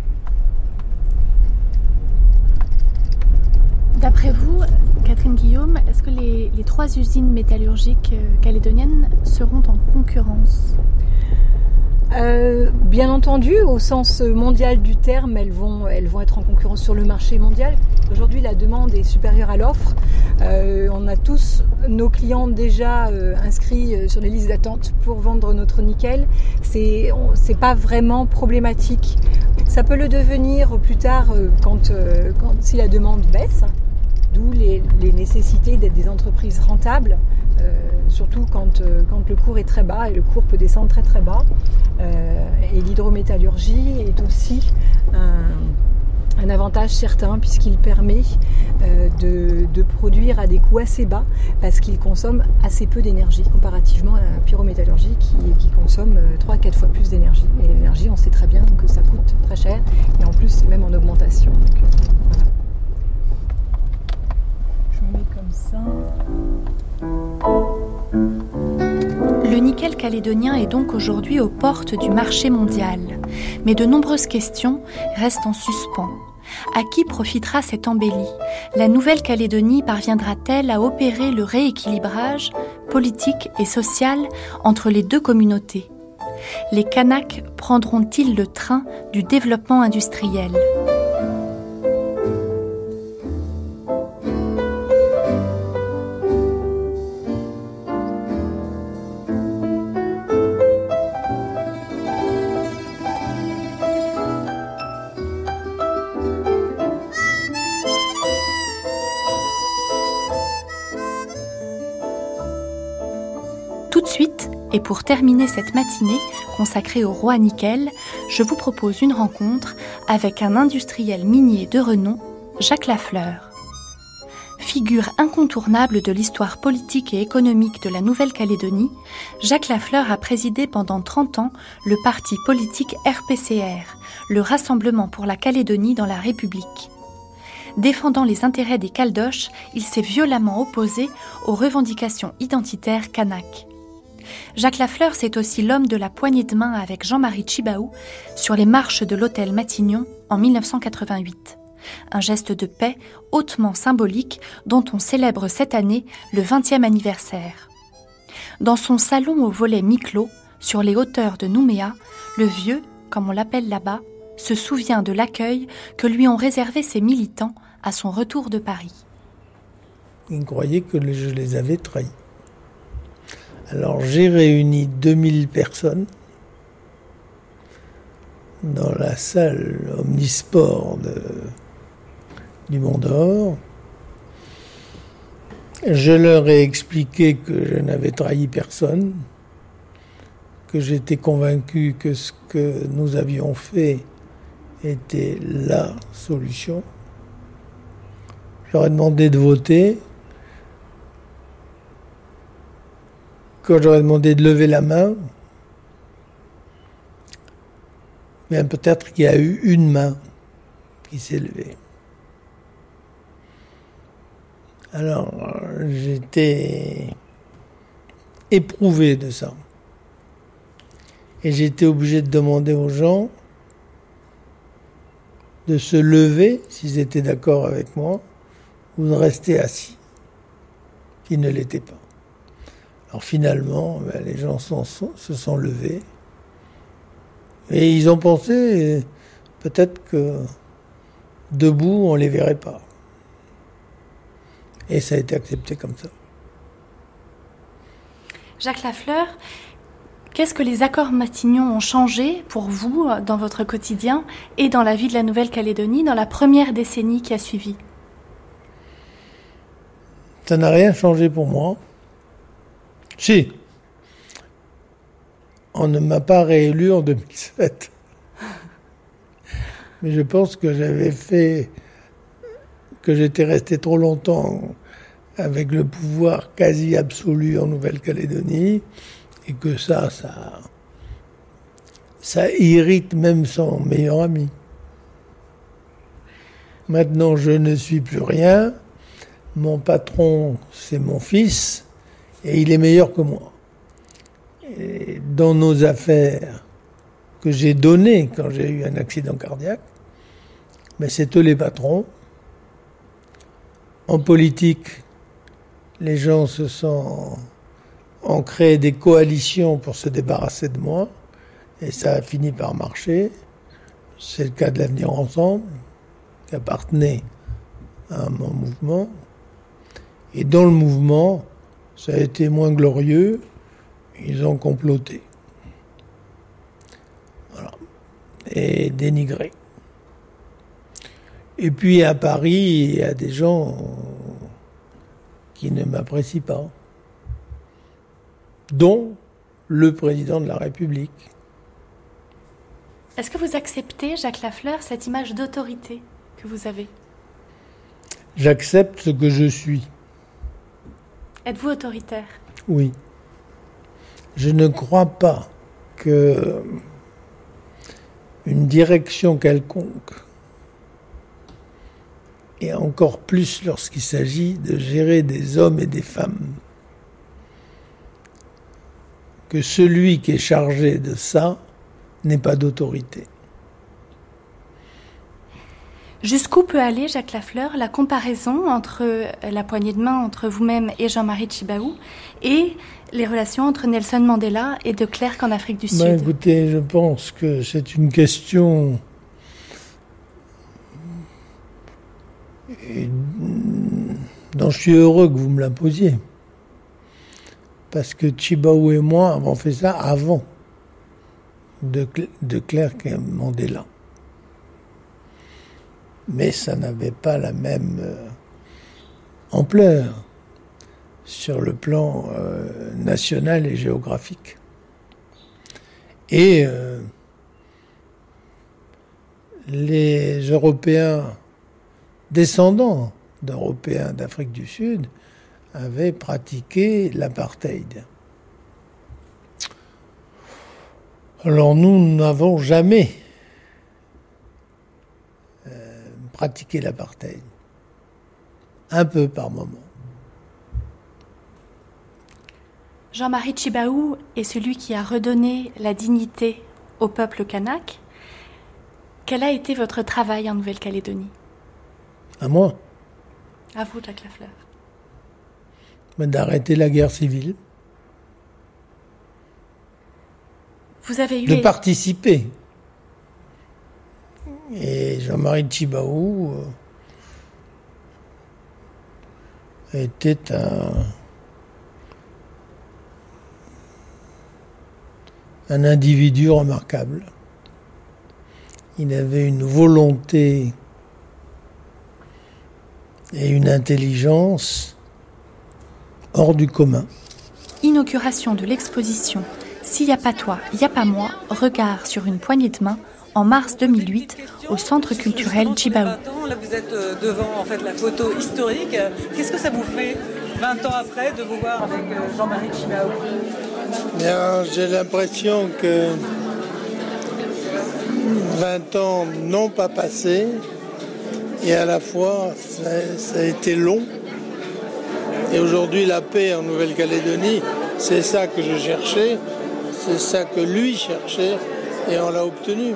D'après vous, Catherine Guillaume, est-ce que les, trois usines métallurgiques calédoniennes seront en concurrence? Euh, bien entendu, au sens mondial du terme, elles vont, elles vont être en concurrence sur le marché mondial. Aujourd'hui, la demande est supérieure à l'offre. Euh, on a tous nos clients déjà euh, inscrits euh, sur les listes d'attente pour vendre notre nickel. C'est pas vraiment problématique. Ça peut le devenir plus tard euh, quand, quand si la demande baisse. D'où les, nécessités d'être des entreprises rentables, euh, surtout quand, euh, quand le cours est très bas et le cours peut descendre très très bas. Euh, et l'hydrométallurgie est aussi un, avantage certain puisqu'il permet de, produire à des coûts assez bas parce qu'il consomme assez peu d'énergie comparativement à la pyrométallurgie qui, consomme 3-4 fois plus d'énergie. Et l'énergie, on sait très bien que ça coûte très cher et en plus c'est même en augmentation. Le nickel calédonien est donc aujourd'hui aux portes du marché mondial. Mais de nombreuses questions restent en suspens. À qui profitera cette embellie? La Nouvelle-Calédonie parviendra-t-elle à opérer le rééquilibrage politique et social entre les deux communautés? Les Kanaks prendront-ils le train du développement industriel? Suite, et pour terminer cette matinée consacrée au roi nickel, je vous propose une rencontre avec un industriel minier de renom, Jacques Lafleur. Figure incontournable de l'histoire politique et économique de la Nouvelle-Calédonie, Jacques Lafleur a présidé pendant 30 ans le parti politique RPCR, le Rassemblement pour la Calédonie dans la République. Défendant les intérêts des Caldoches, il s'est violemment opposé aux revendications identitaires kanak. Jacques Lafleur, c'est aussi l'homme de la poignée de main avec Jean-Marie Chibaou sur les marches de l'hôtel Matignon en 1988. Un geste de paix hautement symbolique dont on célèbre cette année le 20e anniversaire. Dans son salon au volet mi-clos, sur les hauteurs de Nouméa, le vieux, comme on l'appelle là-bas, se souvient de l'accueil que lui ont réservé ses militants à son retour de Paris. Ils croyaient que je les avais trahis. Alors j'ai réuni 2000 personnes dans la salle omnisport du Mont d'Or. Je leur ai expliqué que je n'avais trahi personne, que j'étais convaincu que ce que nous avions fait était la solution. Je leur ai demandé de voter. J'aurais demandé de lever la main, bien peut-être qu'il y a eu une main qui s'est levée. Alors, j'étais éprouvé de ça. Et j'étais obligé de demander aux gens de se lever, s'ils étaient d'accord avec moi, ou de rester assis, qui ne l'étaient pas. Alors finalement, ben, les gens se sont levés. Et ils ont pensé peut-être que debout, on ne les verrait pas. Et ça a été accepté comme ça. Jacques Lafleur, qu'est-ce que les accords Matignon ont changé pour vous dans votre quotidien et dans la vie de la Nouvelle-Calédonie dans la première décennie qui a suivi? Ça n'a rien changé pour moi. Si. On ne m'a pas réélu en 2007. Mais je pense que j'avais fait, que j'étais resté trop longtemps avec le pouvoir quasi absolu en Nouvelle-Calédonie et que ça, ça, ça irrite même son meilleur ami. Maintenant, je ne suis plus rien. Mon patron, c'est mon fils, et il est meilleur que moi. dans nos affaires que j'ai données quand j'ai eu un accident cardiaque, mais c'est eux les patrons. En politique, les gens se sont ont créé des coalitions pour se débarrasser de moi, et ça a fini par marcher. C'est le cas de l'avenir ensemble, qui appartenait à mon mouvement. Et dans le mouvement, ça a été moins glorieux, ils ont comploté. Voilà. Et dénigré. Et puis à Paris, il y a des gens qui ne m'apprécient pas, dont le président de la République. Est-ce que vous acceptez, Jacques Lafleur, cette image d'autorité que vous avez? J'accepte ce que je suis. Êtes-vous autoritaire? Oui. Je ne crois pas que une direction quelconque et encore plus lorsqu'il s'agit de gérer des hommes et des femmes. Que celui qui est chargé de ça n'ait pas d'autorité. Jusqu'où peut aller, Jacques Lafleur, la comparaison entre la poignée de main entre vous-même et Jean-Marie Chibaou et les relations entre Nelson Mandela et de Klerk en Afrique du ben, Sud? Écoutez, je pense que c'est une question dont je suis heureux que vous me la posiez. Parce que Chibaou et moi avons fait ça avant de, de Clerc et Mandela. Mais ça n'avait pas la même euh, ampleur sur le plan euh, national et géographique. Et euh, les Européens descendants d'Européens d'Afrique du Sud avaient pratiqué l'apartheid. Alors nous n'avons jamais pratiqué l'apartheid. Un peu par moment. Jean-Marie Chibaou est celui qui a redonné la dignité au peuple kanak. Quel a été votre travail en Nouvelle-Calédonie? À moi. À vous, Jacques Lafleur. D'arrêter la guerre civile. Vous avez eu. De participer. Et Jean-Marie Chibaou euh, était un. un individu remarquable. Il avait une volonté et une intelligence hors du commun. Inauguration de l'exposition S'il n'y a pas toi, il n'y a pas moi, regard sur une poignée de main en mars 2008 au Centre culturel Djibaou. Là, vous êtes euh, devant en fait, la photo historique. Qu'est-ce que ça vous fait 20 ans après de vous voir avec euh, Jean-Marie Djibaou J'ai l'impression que 20 ans n'ont pas passé et à la fois, ça, a été long. Et aujourd'hui, la paix en Nouvelle-Calédonie, c'est ça que je cherchais, c'est ça que lui cherchait, et on l'a obtenu.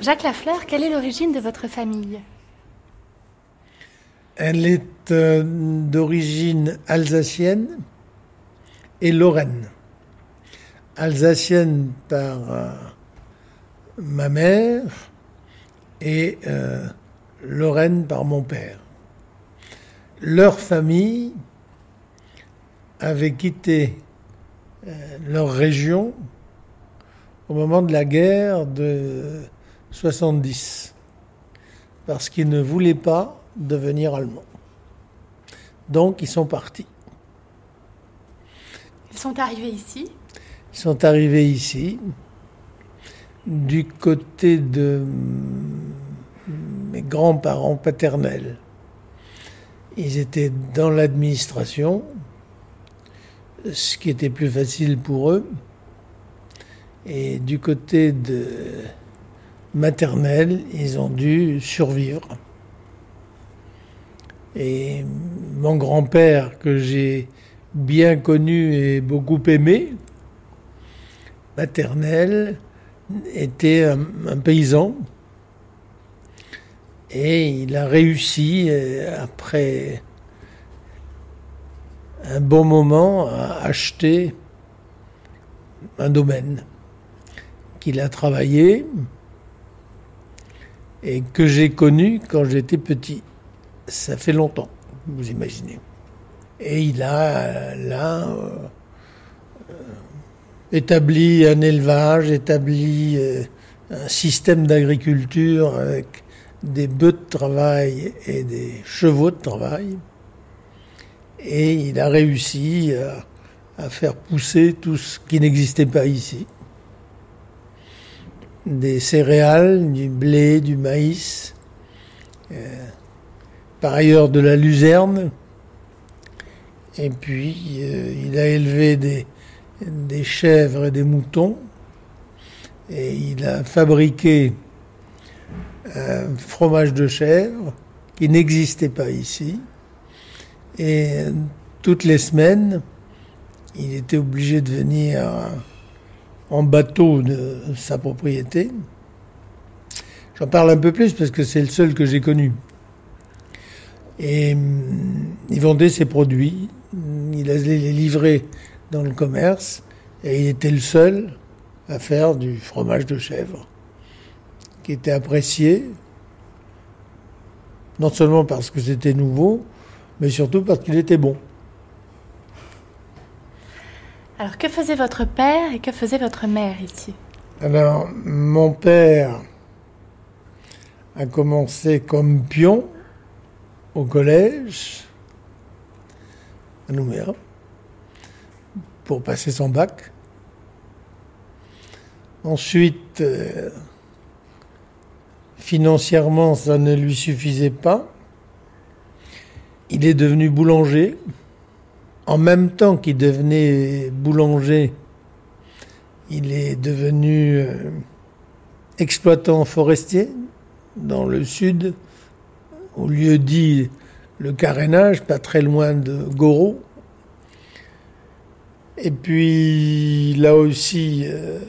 Jacques Lafleur, quelle est l'origine de votre famille? Elle est euh, d'origine alsacienne et lorraine. Alsacienne par euh, ma mère et euh, Lorraine par mon père. Leur famille avait quitté leur région au moment de la guerre de 70, parce qu'ils ne voulaient pas devenir allemands. Donc ils sont partis. Ils sont arrivés ici? Ils sont arrivés ici, du côté de mes grands-parents paternels. Ils étaient dans l'administration, ce qui était plus facile pour eux. Et du côté de maternelle, ils ont dû survivre. Et mon grand-père, que j'ai bien connu et beaucoup aimé, maternel, était un, paysan. Et il a réussi, euh, après un bon moment, à acheter un domaine qu'il a travaillé et que j'ai connu quand j'étais petit. Ça fait longtemps, vous imaginez. Et il a là euh, établi un élevage, établi euh, un système d'agriculture avec des bœufs de travail et des chevaux de travail. Et il a réussi à faire pousser tout ce qui n'existait pas ici des céréales, du blé, du maïs, euh, par ailleurs de la luzerne. Et puis euh, il a élevé des, des chèvres et des moutons. Et il a fabriqué un fromage de chèvre qui n'existait pas ici. Et toutes les semaines, il était obligé de venir en bateau de sa propriété. J'en parle un peu plus parce que c'est le seul que j'ai connu. Et hum, il vendait ses produits, il allait les livrer dans le commerce, et il était le seul à faire du fromage de chèvre, qui était apprécié, non seulement parce que c'était nouveau, mais surtout parce qu'il était bon. Alors, que faisait votre père et que faisait votre mère ici? Alors, mon père a commencé comme pion au collège à Nouméa pour passer son bac. Ensuite, euh, financièrement, ça ne lui suffisait pas. Il est devenu boulanger en même temps qu'il devenait boulanger, il est devenu euh, exploitant forestier dans le sud, au lieu dit le carénage, pas très loin de Goro. Et puis là aussi, euh,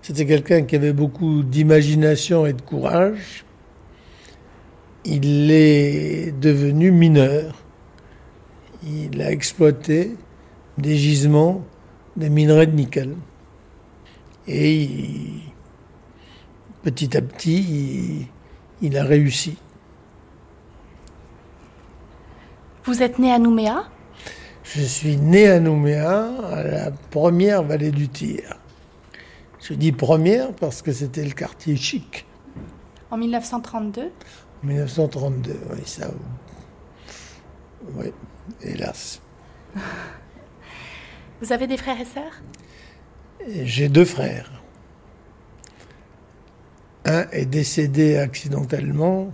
c'était quelqu'un qui avait beaucoup d'imagination et de courage. Il est devenu mineur il a exploité des gisements des minerais de nickel. Et petit à petit, il, a réussi. Vous êtes né à Nouméa? Je suis né à Nouméa, à la première vallée du Tir. Je dis première parce que c'était le quartier chic. En 1932 En 1932, oui, ça. Oui hélas. Vous avez des frères et sœurs? J'ai deux frères. Un est décédé accidentellement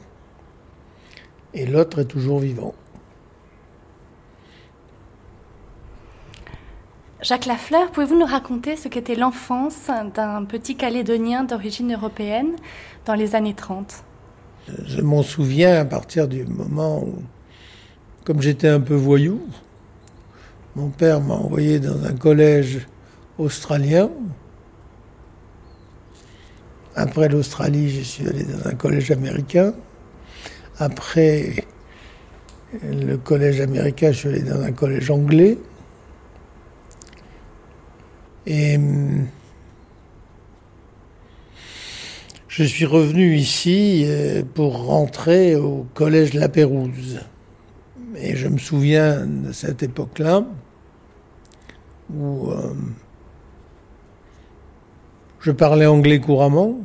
et l'autre est toujours vivant. Jacques Lafleur, pouvez-vous nous raconter ce qu'était l'enfance d'un petit Calédonien d'origine européenne dans les années 30 Je m'en souviens à partir du moment où comme j'étais un peu voyou, mon père m'a envoyé dans un collège australien Après l'Australie, je suis allé dans un collège américain. Après le collège américain, je suis allé dans un collège anglais. Et hum, je suis revenu ici euh, pour rentrer au collège La Pérouse. Et je me souviens de cette époque-là où euh, je parlais anglais couramment,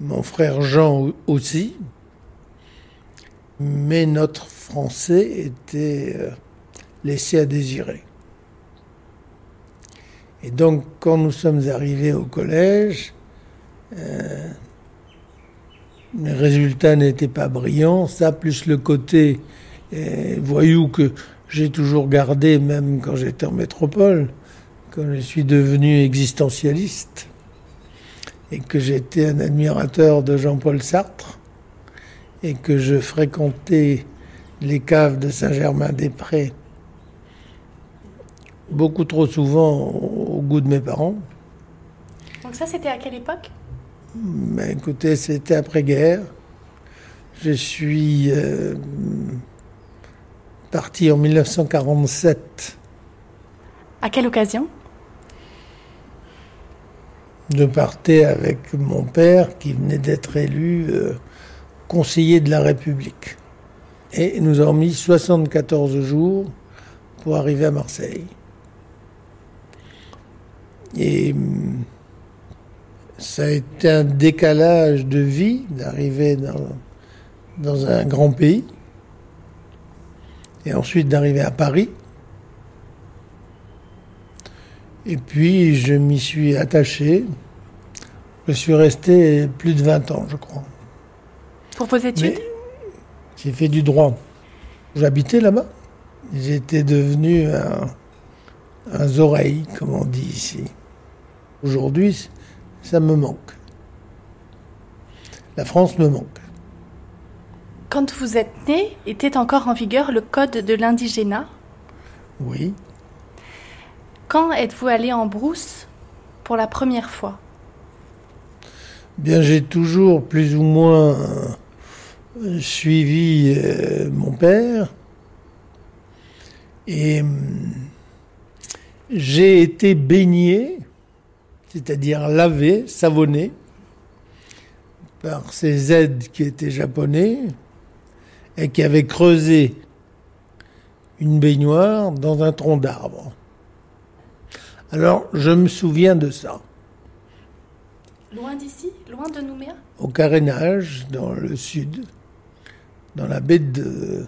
mon frère Jean aussi, mais notre français était euh, laissé à désirer. Et donc, quand nous sommes arrivés au collège, euh, les résultats n'étaient pas brillants. Ça, plus le côté euh, voyou que j'ai toujours gardé, même quand j'étais en métropole, quand je suis devenu existentialiste et que j'étais un admirateur de Jean-Paul Sartre et que je fréquentais les caves de Saint-Germain-des-Prés beaucoup trop souvent au goût de mes parents. Donc ça, c'était à quelle époque? Ben, Écoutez, c'était après-guerre. Je suis euh, parti en 1947. À quelle occasion? Je partais avec mon père qui venait d'être élu euh, conseiller de la République. Et nous avons mis 74 jours pour arriver à Marseille. Et hum, ça a été un décalage de vie d'arriver dans, dans un grand pays et ensuite d'arriver à Paris. Et puis je m'y suis attaché. Je suis resté plus de 20 ans, je crois. Pour vos études? J'ai fait du droit. J'habitais là-bas. J'étais devenu un, un oreille, comme on dit ici. Aujourd'hui, ça me manque. La France me manque. Quand vous êtes né, était encore en vigueur le code de l'indigénat? Oui. Quand êtes-vous allé en brousse pour la première fois? Bien, j'ai toujours plus ou moins euh, suivi euh, mon père et hum, j'ai été baigné c'est-à-dire lavé, savonné, par ces aides qui étaient japonais et qui avaient creusé une baignoire dans un tronc d'arbre. Alors, je me souviens de ça. Loin d'ici Loin de Nouméa? Au carénage, dans le sud, dans la baie de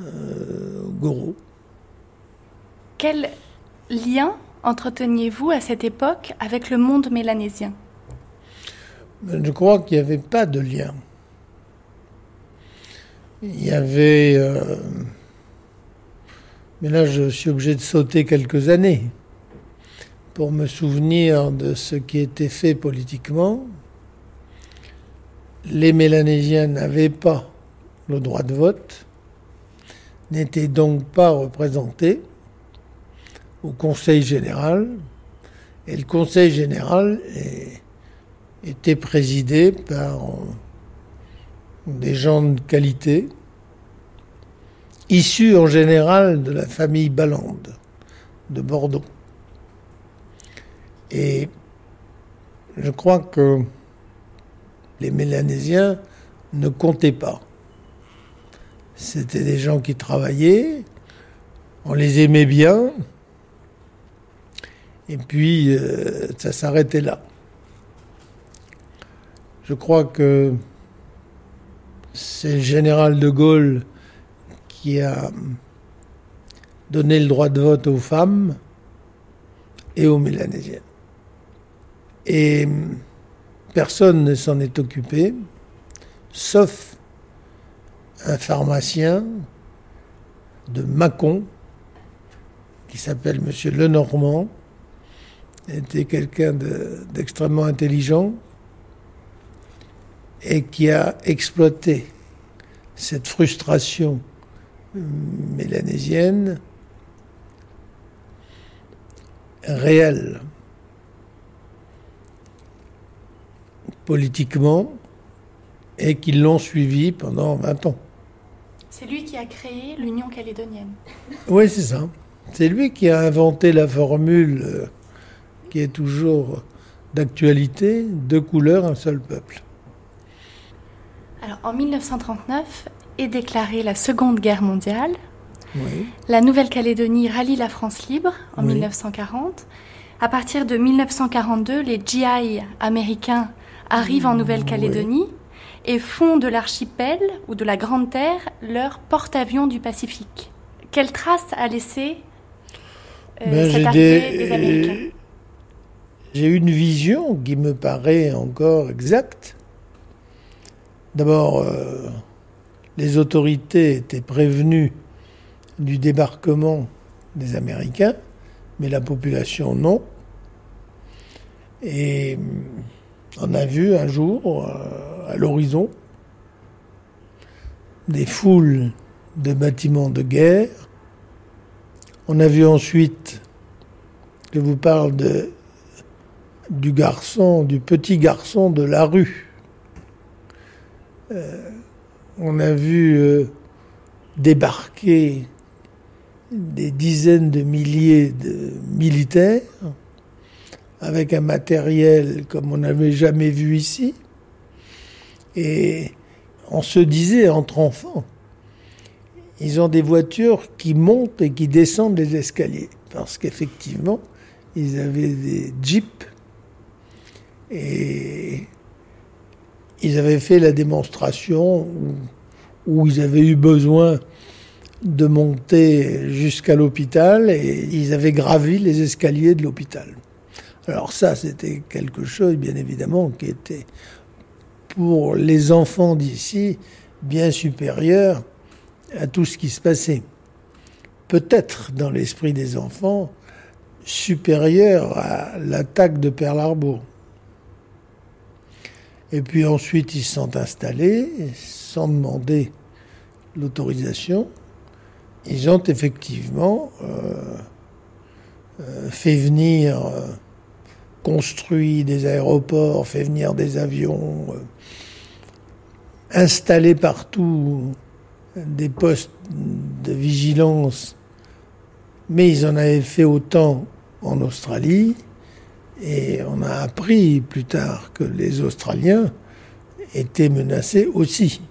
euh, Goro. Quel lien entreteniez-vous à cette époque avec le monde mélanésien Je crois qu'il n'y avait pas de lien. Il y avait... Euh, mais là, je suis obligé de sauter quelques années pour me souvenir de ce qui était fait politiquement. Les Mélanésiens n'avaient pas le droit de vote, n'étaient donc pas représentés au Conseil général. Et le Conseil général était présidé par des gens de qualité, issus en général de la famille Ballande de Bordeaux. Et je crois que les Mélanésiens ne comptaient pas. C'était des gens qui travaillaient, on les aimait bien, et puis, euh, ça s'arrêtait là. Je crois que c'est le général de Gaulle qui a donné le droit de vote aux femmes et aux Mélanésiennes. Et personne ne s'en est occupé, sauf un pharmacien de Mâcon, qui s'appelle M. Lenormand, était quelqu'un d'extrêmement intelligent et qui a exploité cette frustration mélanésienne réelle politiquement et qui l'ont suivi pendant 20 ans. C'est lui qui a créé l'Union calédonienne. Oui, c'est ça. C'est lui qui a inventé la formule euh, qui est toujours d'actualité, deux couleurs, un seul peuple. Alors, en 1939 est déclarée la Seconde Guerre mondiale. Oui. La Nouvelle-Calédonie rallie la France libre en Oui. 1940. À partir de 1942, les GI américains arrivent en Nouvelle-Calédonie et font de l'archipel ou de la Grande Terre leur porte-avions du Pacifique. Quelle trace a laissé euh, Ben, cette arrivée des- des Américains? J'ai une vision qui me paraît encore exacte. D'abord, euh, les autorités étaient prévenues du débarquement des Américains, mais la population non. Et hum, on a vu un jour, euh, à l'horizon, des foules de bâtiments de guerre. On a vu ensuite, je vous parle de, du garçon, du petit garçon de la rue. Euh, on a vu euh, débarquer des dizaines de milliers de militaires avec un matériel comme on n'avait jamais vu ici. Et on se disait entre enfants, ils ont des voitures qui montent et qui descendent les escaliers. Parce qu'effectivement, ils avaient des jeeps et ils avaient fait la démonstration où, ils avaient eu besoin de monter jusqu'à l'hôpital et ils avaient gravi les escaliers de l'hôpital. Alors ça, c'était quelque chose, bien évidemment, qui était pour les enfants d'ici bien supérieur à tout ce qui se passait. Peut-être dans l'esprit des enfants supérieur à l'attaque de Pearl Harbor. Et puis ensuite, ils se sont installés sans demander l'autorisation. Ils ont effectivement euh, euh, fait venir, euh, construit des aéroports, fait venir des avions, installé partout des postes de vigilance, mais ils en avaient fait autant en Australie, et on a appris plus tard que les Australiens étaient menacés aussi.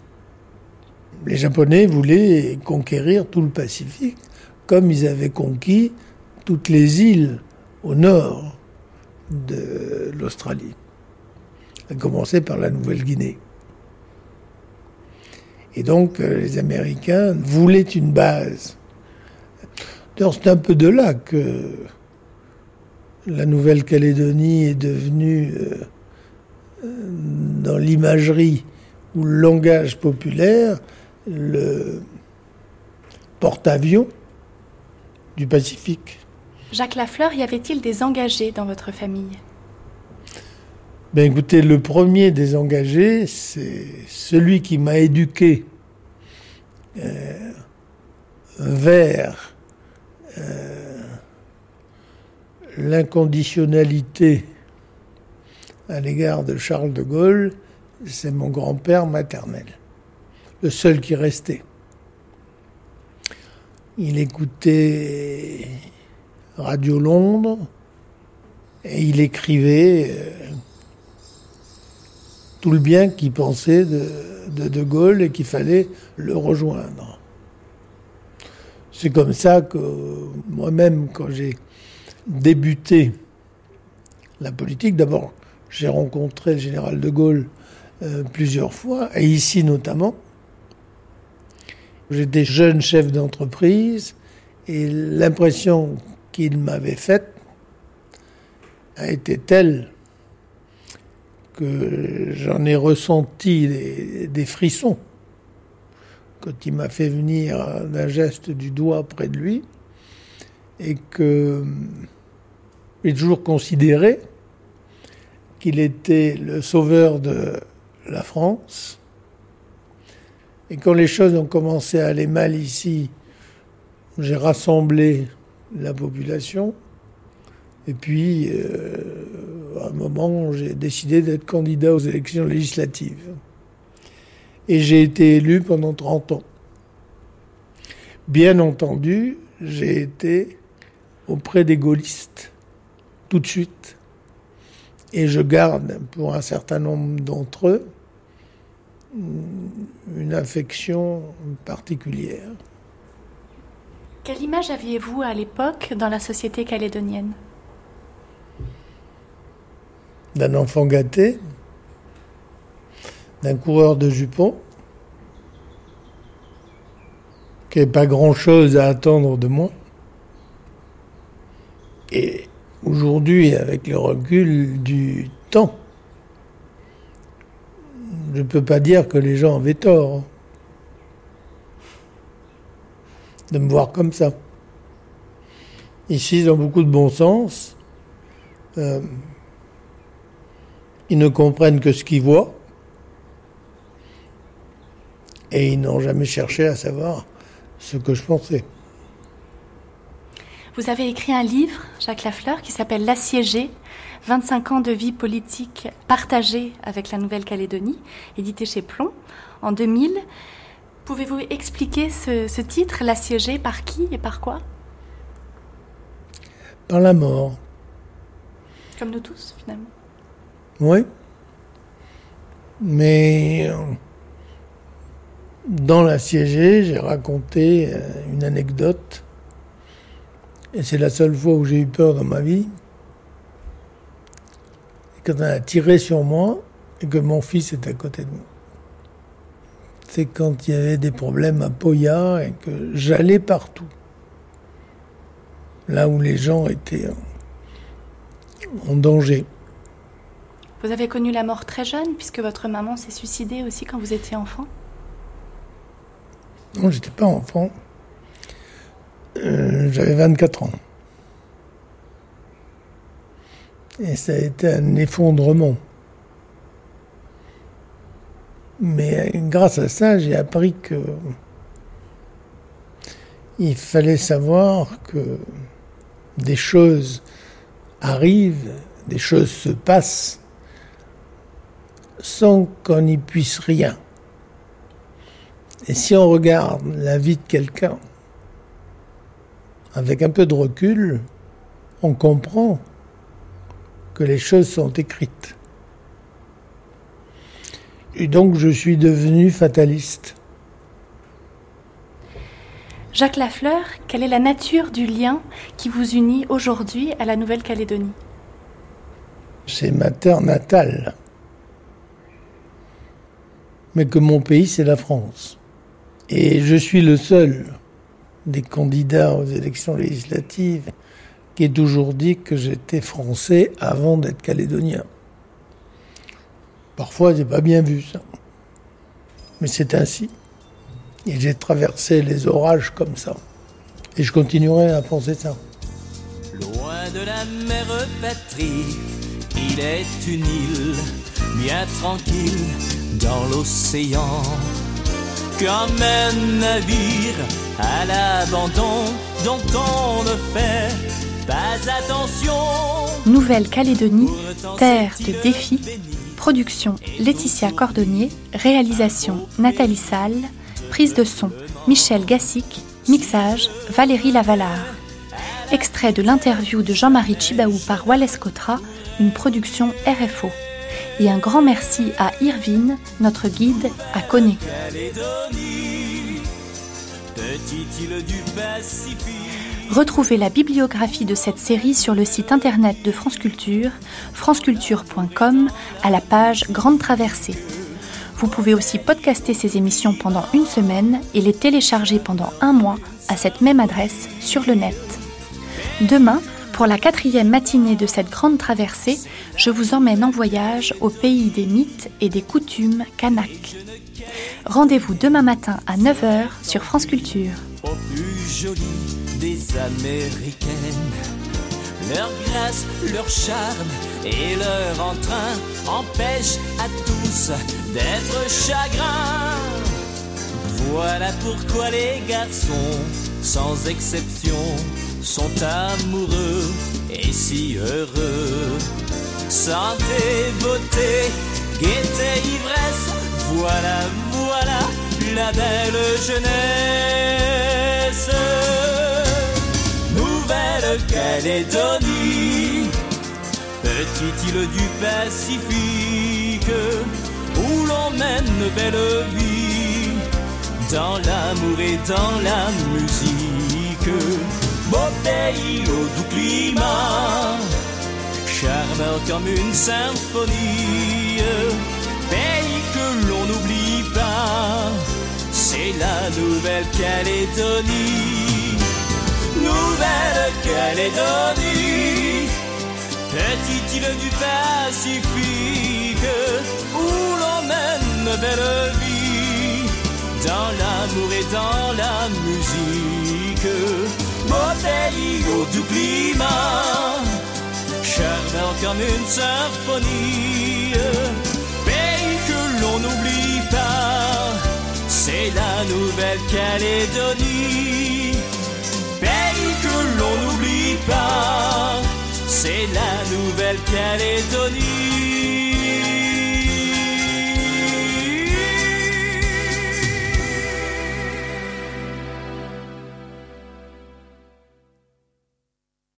Les Japonais voulaient conquérir tout le Pacifique, comme ils avaient conquis toutes les îles au nord de l'Australie, à commencer par la Nouvelle-Guinée. Et donc euh, les Américains voulaient une base. D'ailleurs, c'est un peu de là que la Nouvelle-Calédonie est devenue, euh, dans l'imagerie ou le langage populaire, le porte-avions du Pacifique. Jacques Lafleur, y avait-il des engagés dans votre famille? Ben écoutez, le premier des engagés, c'est celui qui m'a éduqué euh, vers euh, l'inconditionnalité à l'égard de Charles de Gaulle, c'est mon grand-père maternel, le seul qui restait. Il écoutait Radio Londres et il écrivait euh, tout le bien qu'il pensait de, de De Gaulle et qu'il fallait le rejoindre. C'est comme ça que moi-même, quand j'ai débuté la politique, d'abord j'ai rencontré le général de Gaulle euh, plusieurs fois, et ici notamment. J'étais jeune chef d'entreprise et l'impression qu'il m'avait faite a été telle que j'en ai ressenti des, des frissons quand il m'a fait venir d'un geste du doigt près de lui et que j'ai toujours considéré qu'il était le sauveur de la France. Et quand les choses ont commencé à aller mal ici, j'ai rassemblé la population Et puis, euh, à un moment, j'ai décidé d'être candidat aux élections législatives. Et j'ai été élu pendant 30 ans. Bien entendu, j'ai été auprès des gaullistes, tout de suite. Et je garde, pour un certain nombre d'entre eux, une affection particulière. Quelle image aviez-vous à l'époque dans la société calédonienne? D'un enfant gâté, d'un coureur de jupons, qui n'avait pas grand-chose à attendre de moi. Et aujourd'hui, avec le recul du temps, je ne peux pas dire que les gens avaient tort de me voir comme ça. Ici, ils ont beaucoup de bon sens. Euh, ils ne comprennent que ce qu'ils voient. Et ils n'ont jamais cherché à savoir ce que je pensais. Vous avez écrit un livre, Jacques Lafleur, qui s'appelle L'assiégé, 25 ans de vie politique partagée avec la Nouvelle-Calédonie, édité chez Plomb en 2000. Pouvez-vous expliquer ce, titre, L'assiégé, par qui et par quoi? Par la mort. Comme nous tous, finalement. Oui. Mais euh, dans l'assiégé, j'ai raconté euh, une anecdote et c'est la seule fois où j'ai eu peur dans ma vie. quand on a tiré sur moi et que mon fils est à côté de moi. C'est quand il y avait des problèmes à Poya et que j'allais partout. Là où les gens étaient en, danger. Vous avez connu la mort très jeune puisque votre maman s'est suicidée aussi quand vous étiez enfant? Non, j'étais pas enfant. Euh, j'avais 24 ans. Et ça a été un effondrement. Mais grâce à ça, j'ai appris que il fallait savoir que des choses arrivent, des choses se passent sans qu'on n'y puisse rien. Et si on regarde la vie de quelqu'un, avec un peu de recul, on comprend que les choses sont écrites. Et donc je suis devenu fataliste. Jacques Lafleur, quelle est la nature du lien qui vous unit aujourd'hui à la Nouvelle-Calédonie? C'est ma terre natale. Mais que mon pays, c'est la France. Et je suis le seul des candidats aux élections législatives qui ait toujours dit que j'étais français avant d'être calédonien. Parfois, j'ai pas bien vu ça. Mais c'est ainsi. Et j'ai traversé les orages comme ça. Et je continuerai à penser ça. Loin de la patrie, il est une île bien tranquille dans l'océan. Comme un navire à l'abandon dont on ne fait pas attention. Nouvelle-Calédonie, terre de défis. Production Laetitia Cordonnier. Réalisation Nathalie Salle. Prise de son Michel Gassic. Mixage Valérie Lavalard. Extrait de l'interview de Jean-Marie Chibaou par Wallace Cotra, une production RFO. Et un grand merci à Irvine, notre guide à Coné. Retrouvez la bibliographie de cette série sur le site internet de France Culture, franceculture.com, à la page Grande Traversée. Vous pouvez aussi podcaster ces émissions pendant une semaine et les télécharger pendant un mois à cette même adresse sur le net. Demain, pour la quatrième matinée de cette grande traversée, je vous emmène en voyage au pays des mythes et des coutumes kanak. Rendez-vous demain matin à 9h sur France Culture. Au plus joli des Américaines, leur grâce, leur charme et leur entrain empêchent à tous d'être chagrins. Voilà pourquoi les garçons, sans exception, sont amoureux et si heureux. Santé, beauté, gaieté, ivresse, voilà, voilà la belle jeunesse. Nouvelle-Calédonie, petite île du Pacifique, où l'on mène belle vie, dans l'amour et dans la musique. Beau pays au doux climat, charmeur comme une symphonie, pays que l'on n'oublie pas, c'est la Nouvelle-Calédonie. Nouvelle-Calédonie, petite île du Pacifique, où l'on mène belle vie, dans l'amour et dans la musique. Au doux climat, charmeur comme une symphonie, pays que l'on n'oublie pas, c'est la Nouvelle-Calédonie. Pays que l'on n'oublie pas, c'est la Nouvelle-Calédonie.